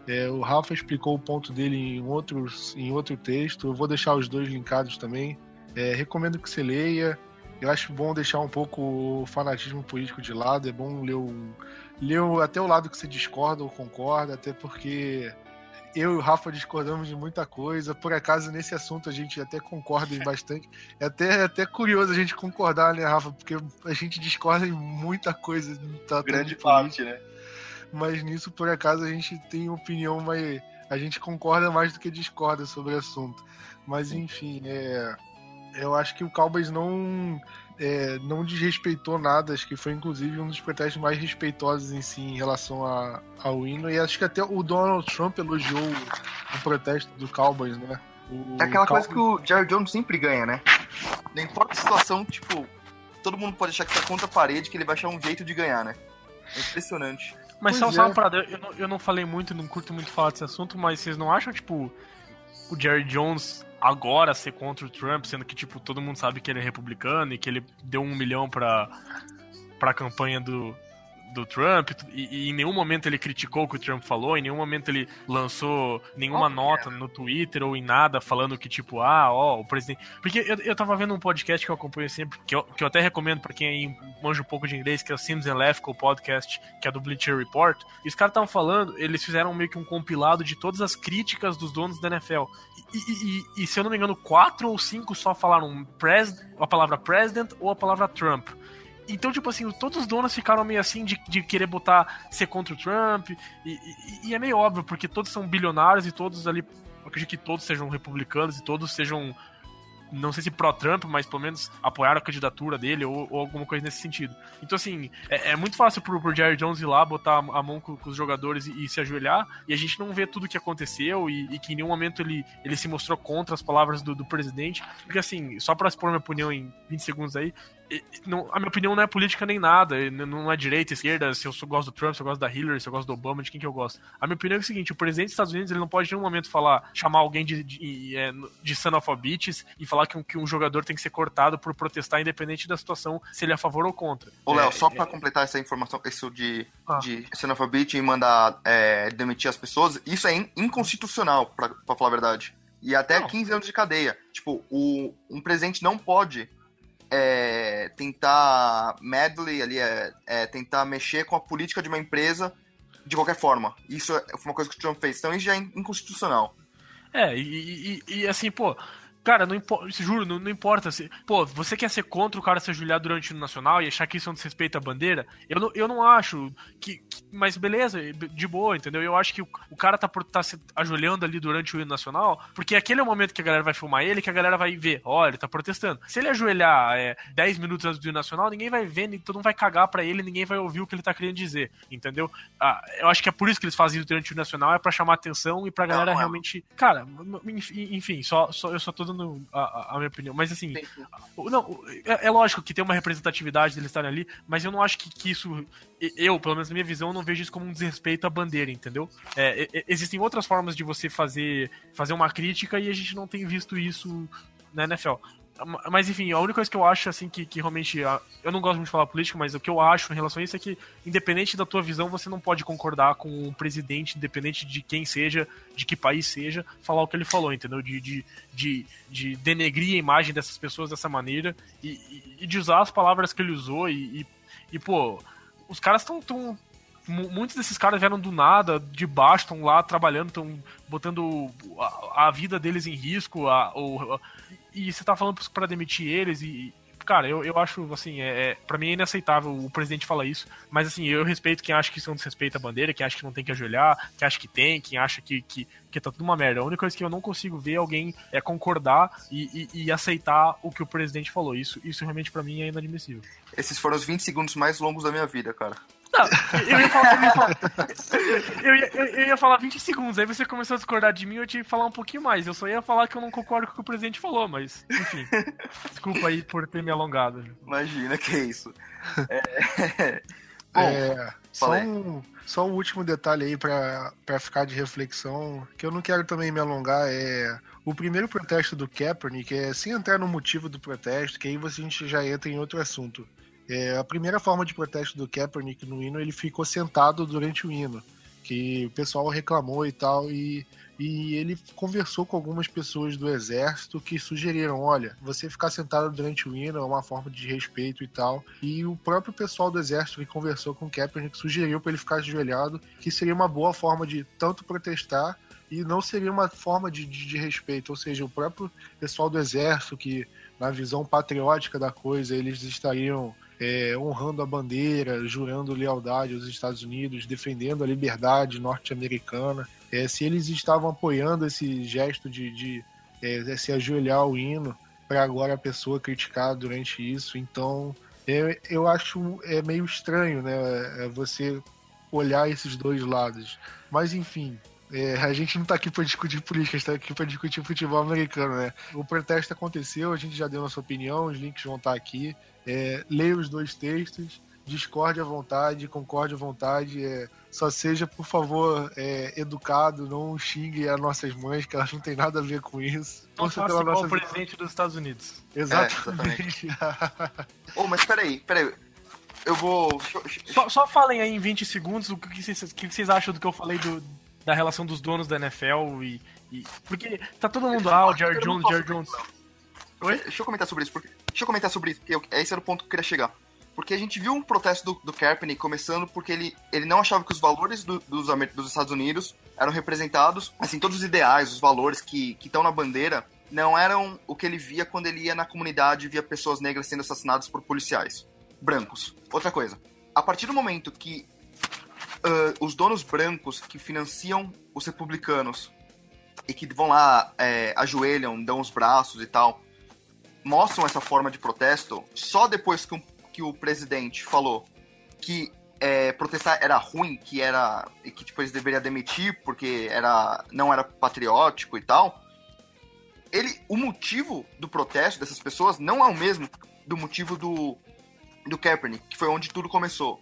É, o Rafa explicou o ponto dele em, outros, em outro texto. Eu vou deixar os dois linkados também. É, recomendo que você leia. Eu acho bom deixar um pouco o fanatismo político de lado. É bom ler, o, ler o- até o lado que você discorda ou concorda, até porque eu e o Rafa discordamos de muita coisa. Por acaso, nesse assunto, a gente até concorda em bastante. É até, é até curioso a gente concordar, né, Rafa? Porque a gente discorda em muita coisa. Tá, Grande parte, né? Mas nisso por acaso a gente tem opinião, mas a gente concorda mais do que discorda sobre o assunto. Mas enfim, é, eu acho que o Cowboys não é, não desrespeitou nada, acho que foi inclusive um dos protestos mais respeitosos em si em relação a, ao hino, e acho que até o Donald Trump elogiou o, o protesto do Cowboys, né? O É aquela coisa que o Jerry Jones sempre ganha, né? Não importa a situação, tipo, todo mundo pode achar que tá contra a parede, que ele vai achar um jeito de ganhar, né? É impressionante. Mas Pois só, é. só uma parada, eu não, eu não falei muito, não curto muito falar desse assunto, mas vocês não acham, tipo, o Jerry Jones agora ser contra o Trump, sendo que, tipo, todo mundo sabe que ele é republicano e que ele deu um milhão pra, pra campanha do, do Trump, e, e em nenhum momento ele criticou o que o Trump falou, em nenhum momento ele lançou nenhuma nota no Twitter ou em nada falando que, tipo, ah, ó, o presidente. Porque eu, eu tava vendo um podcast que eu acompanho sempre, que eu, que eu até recomendo pra quem aí manja um pouco de inglês, que é o Sims and Lefko podcast, que é do Bleacher Report. E os caras estavam falando, eles fizeram meio que um compilado de todas as críticas dos donos da NFL. E, e- e- e, se eu não me engano, quatro ou cinco só falaram pres, a palavra president ou a palavra Trump. Então, tipo assim, todos os donos ficaram meio assim de, de querer botar ser contra o Trump. E, e- e é meio óbvio, porque todos são bilionários e todos ali. Acredito que todos sejam republicanos e todos sejam não sei se pró-Trump, mas pelo menos apoiaram a candidatura dele ou, ou alguma coisa nesse sentido. Então, assim, é, é muito fácil pro, pro Jerry Jones ir lá, botar a mão com, com os jogadores e, e, se ajoelhar, e a gente não vê tudo o que aconteceu e, e, que em nenhum momento ele, ele se mostrou contra as palavras do, do presidente. Porque, assim, só pra expor minha opinião em 20 segundos aí, não, a minha opinião não é política nem nada, não é direita, esquerda, se eu gosto do Trump, se eu gosto da Hillary, se eu gosto do Obama, de quem que eu gosto. A minha opinião é o seguinte: o presidente dos Estados Unidos ele não pode em nenhum momento falar, chamar alguém de, de, de, é, de son of a e falar que um, que um jogador tem que ser cortado por protestar, independente da situação, se ele é a favor ou contra. Ô, Léo, é, só pra é... completar essa informação, isso de, ah. de son of a bitch e mandar é, demitir as pessoas, isso é inconstitucional, pra, pra falar a verdade. E até não. 15 anos de cadeia. Tipo, o, um presidente não pode é, tentar medley ali, é, é, tentar mexer com a política de uma empresa de qualquer forma. Isso é, foi uma coisa que o Trump fez. Então isso já é inconstitucional. É, e, e, e assim, pô, Cara, não importa, juro, não, não, importa. Se, pô, você quer ser contra o cara se ajoelhar durante o Nacional e achar que isso é um desrespeito à bandeira? Eu não, eu não acho. Que, que mas beleza, de boa, entendeu? Eu acho que o, o cara tá, por, tá se ajoelhando ali durante o hino nacional, porque aquele é o momento que a galera vai filmar ele, que a galera vai ver, ó, oh, ele tá protestando. Se ele ajoelhar é, 10 minutos antes do hino nacional, ninguém vai ver, todo mundo vai cagar para ele, ninguém vai ouvir o que ele tá querendo dizer, entendeu? Ah, eu acho que é por isso que eles fazem isso durante o nacional, é para chamar atenção e pra galera não, realmente. Cara, enfim, só, só, eu só tô dando a, a minha opinião. Mas assim, sim, sim. não, é, é, lógico que tem uma representatividade deles estarem ali, mas eu não acho que, que isso. Eu, pelo menos na minha visão, não vejo isso como um desrespeito à bandeira, entendeu? É, é, existem outras formas de você fazer, fazer uma crítica e a gente não tem visto isso na NFL. Mas enfim, a única coisa que eu acho, assim, que, que realmente. Eu não gosto muito de falar política, mas o que eu acho em relação a isso é que, independente da tua visão, você não pode concordar com o presidente, independente de quem seja, de que país seja, falar o que ele falou, entendeu? De, de, de, de denegrir a imagem dessas pessoas dessa maneira e, e de usar as palavras que ele usou e, e, e pô, os caras estão tão, muitos desses caras vieram do nada, de baixo, estão lá trabalhando, estão botando a, a, vida deles em risco, a, a, e você tá falando para demitir eles e. Cara, eu, eu acho, assim, é, é, pra mim é inaceitável o presidente falar isso, mas assim, eu respeito quem acha que isso não desrespeita a bandeira, quem acha que não tem que ajoelhar, quem acha que tem, quem acha que, que, que tá tudo uma merda. A única coisa que eu não consigo ver é alguém é concordar e, e, e aceitar o que o presidente falou. Isso, isso realmente para mim é inadmissível. Esses foram os 20 segundos mais longos da minha vida, cara. Não, eu ia falar, eu ia falar, eu ia, eu ia falar 20 segundos, aí você começou a discordar de mim, eu tinha que falar um pouquinho mais. Eu só ia falar que eu não concordo com o que o presidente falou, mas, enfim. Desculpa aí por ter me alongado. Imagina, que isso. É... Bom, é, só, um, só um último detalhe aí para ficar de reflexão, que eu não quero também me alongar, é o primeiro protesto do Kaepernick, é sem entrar no motivo do protesto, que aí você, a gente já entra em outro assunto. É, a primeira forma de protesto do Kaepernick no hino, ele ficou sentado durante o hino, que o pessoal reclamou e tal, e, e ele conversou com algumas pessoas do exército que sugeriram, olha, você ficar sentado durante o hino é uma forma de respeito e tal, e o próprio pessoal do exército que conversou com o Kaepernick sugeriu para ele ficar ajoelhado, que seria uma boa forma de tanto protestar e não seria uma forma de, de, de respeito, ou seja, o próprio pessoal do exército que na visão patriótica da coisa, eles estariam é, honrando a bandeira, jurando lealdade aos Estados Unidos, defendendo a liberdade norte-americana. É, se eles estavam apoiando esse gesto de, de é, se ajoelhar ao hino para agora a pessoa criticar durante isso, então é, eu acho é meio estranho, né? É você olhar esses dois lados. Mas enfim, é, a gente não está aqui para discutir política, está aqui para discutir futebol americano, né? O protesto aconteceu, a gente já deu nossa opinião, os links vão estar tá aqui. É, leia os dois textos, discorde à vontade, concorde à vontade. É, só seja, por favor, é, educado, não xingue as nossas mães, que elas não têm nada a ver com isso. Não faça igual nossa... o presidente dos Estados Unidos. Exatamente. É, oh, mas peraí, peraí. Eu vou. Só, só falem aí em 20 segundos o que vocês, que vocês acham do que eu falei do, da relação dos donos da NFL e. e porque tá todo mundo, ah, o Jared Jones, Jared Jones. Oi? Deixa eu comentar sobre isso, porque. Deixa eu comentar sobre isso, porque eu, esse era o ponto que eu queria chegar. Porque a gente viu um protesto do, do Kaepernick começando porque ele, ele não achava que os valores do, dos, dos Estados Unidos eram representados, assim, todos os ideais, os valores que estão na bandeira, não eram o que ele via quando ele ia na comunidade e via pessoas negras sendo assassinadas por policiais brancos. Outra coisa, a partir do momento que uh, os donos brancos que financiam os republicanos e que vão lá, é, ajoelham, dão os braços e tal, mostram essa forma de protesto só depois que, um, que o presidente falou que é, protestar era ruim, que era que tipo eles deveriam demitir porque era não era patriótico e tal. Ele, o motivo do protesto dessas pessoas não é o mesmo do motivo do do Kaepernick, que foi onde tudo começou.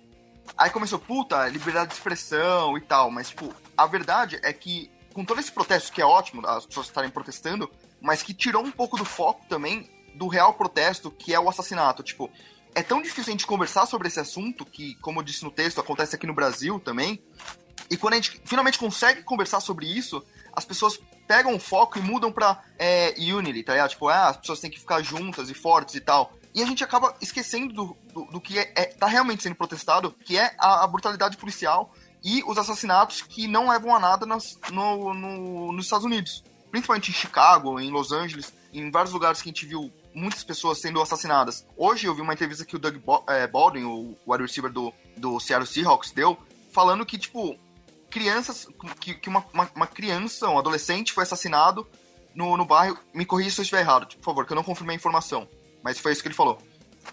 Aí começou, puta, liberdade de expressão e tal, mas tipo, a verdade é que com todo esse protesto que é ótimo, as pessoas estarem protestando, mas que tirou um pouco do foco também do real protesto, que é o assassinato. Tipo, é tão difícil a gente conversar sobre esse assunto, que, como eu disse no texto, acontece aqui no Brasil também. E quando a gente finalmente consegue conversar sobre isso, as pessoas pegam o foco e mudam pra é, unity, tá ligado? Tipo, ah, as pessoas têm que ficar juntas e fortes e tal. E a gente acaba esquecendo do, do, do que é, é, tá realmente sendo protestado, que é a, a, brutalidade policial e os assassinatos que não levam a nada nas, no, no, nos Estados Unidos. Principalmente em Chicago, em Los Angeles, em vários lugares que a gente viu muitas pessoas sendo assassinadas. Hoje eu vi uma entrevista que o Doug é, Baldwin, o wide receiver do, do Seattle Seahawks, deu, falando que, tipo, crianças, que, que uma, uma, uma, criança, um adolescente foi assassinado no, no bairro. Me corrija se eu estiver errado, por favor, que eu não confirmei a informação. Mas foi isso que ele falou.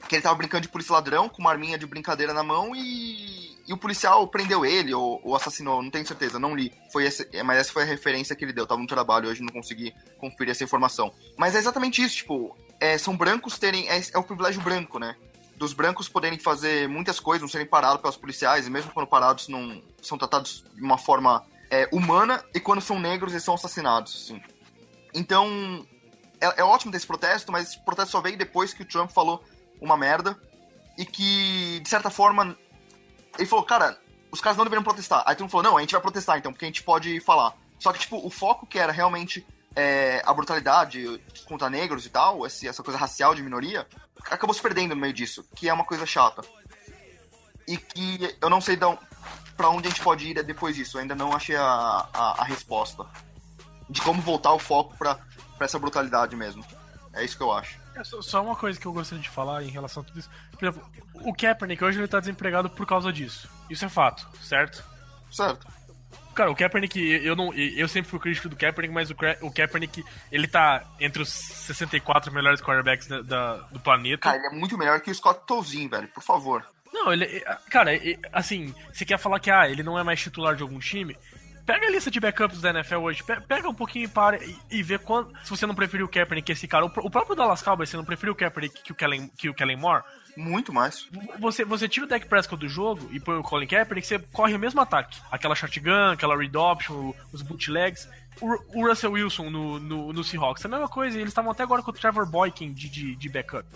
Que ele tava brincando de polícia ladrão, com uma arminha de brincadeira na mão e, e o policial prendeu ele ou, ou, assassinou, não tenho certeza, não li. Foi esse, mas essa foi a referência que ele deu. Tava no trabalho hoje, não consegui conferir essa informação. Mas é exatamente isso, tipo, é, são brancos terem. É, é o privilégio branco, né? Dos brancos poderem fazer muitas coisas, não serem parados pelos policiais, e mesmo quando parados não são tratados de uma forma é, humana, e quando são negros eles são assassinados, assim. Então, é, é ótimo ter esse protesto, mas esse protesto só veio depois que o Trump falou uma merda, e que, de certa forma, ele falou, cara, os caras não deveriam protestar. Aí todo mundo falou, não, a gente vai protestar então, porque a gente pode falar. Só que, tipo, o foco que era realmente é, a brutalidade contra negros e tal, essa coisa racial de minoria, acabou se perdendo no meio disso, que é uma coisa chata. E que eu não sei para pra onde a gente pode ir depois disso, eu ainda não achei a, a, a resposta. De como voltar o foco pra essa brutalidade mesmo. É isso que eu acho. É, só uma coisa que eu gostaria de falar em relação a tudo isso. Por exemplo, o Kaepernick hoje ele tá desempregado por causa disso. Isso é fato, certo? Certo. Cara, o Kaepernick, eu não, eu sempre fui crítico do Kaepernick, mas o, o Kaepernick, ele tá entre os 64 melhores quarterbacks da, da, do planeta. Cara, ele é muito melhor que o Scott Tolzien, velho, por favor. Não, ele, cara, assim, você quer falar que ah, ele não é mais titular de algum time? Pega a lista de backups da NFL hoje, pega um pouquinho e para e, e vê quando, se você não preferiu o Kaepernick que esse cara. O, o próprio Dallas Cowboys, você não preferiu o Kaepernick que o Kellen, que o Kellen Moore? Muito mais. Você, você tira o deck Prescott do jogo e põe o Colin Kaepernick, você corre o mesmo ataque. Aquela shotgun, aquela read option, os bootlegs. O, o Russell Wilson no, no, no Seahawks, a mesma coisa. Eles estavam até agora com o Trevor Boykin de, de, de backup.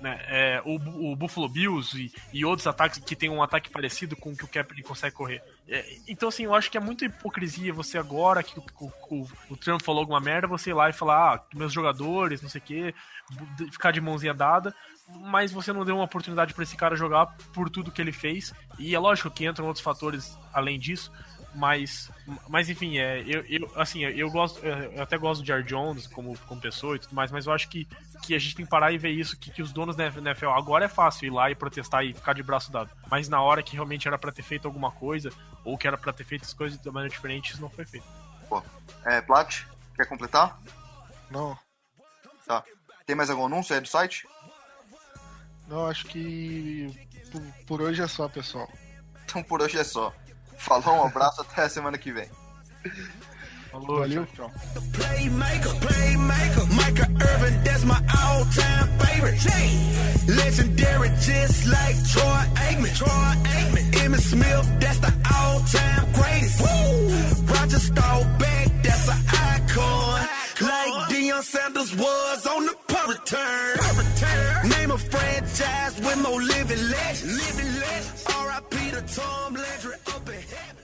Né? É, o, o, Buffalo Bills e, e, outros ataques que tem um ataque parecido com o que o Kaepernick consegue correr. É, então, assim, eu acho que é muita hipocrisia você agora que o, o, o, Trump falou alguma merda, você ir lá e falar, ah, meus jogadores, não sei o quê, ficar de mãozinha dada, mas você não deu uma oportunidade para esse cara jogar por tudo que ele fez. E é lógico que entram outros fatores além disso, mas, mas enfim, é, eu, eu, assim, eu gosto, eu até gosto do Jar Jones como, como pessoa e tudo mais, mas eu acho que, que a gente tem que parar e ver isso, que, que os donos da NFL, agora é fácil ir lá e protestar e ficar de braço dado, mas na hora que realmente era para ter feito alguma coisa, ou que era para ter feito as coisas de maneira diferente, isso não foi feito. Pô, é, Plat, quer completar? Não. Tá. Tem mais algum anúncio aí do site? Não, acho que por, por hoje é só, pessoal. Então por hoje é só. Falou, um abraço, até a semana que vem. Falou, Valeu. tchau. like Deion Sanders was on the punt return. Name a franchise with more living legends. Living legends. R.I.P. to Tom Landry up in heaven.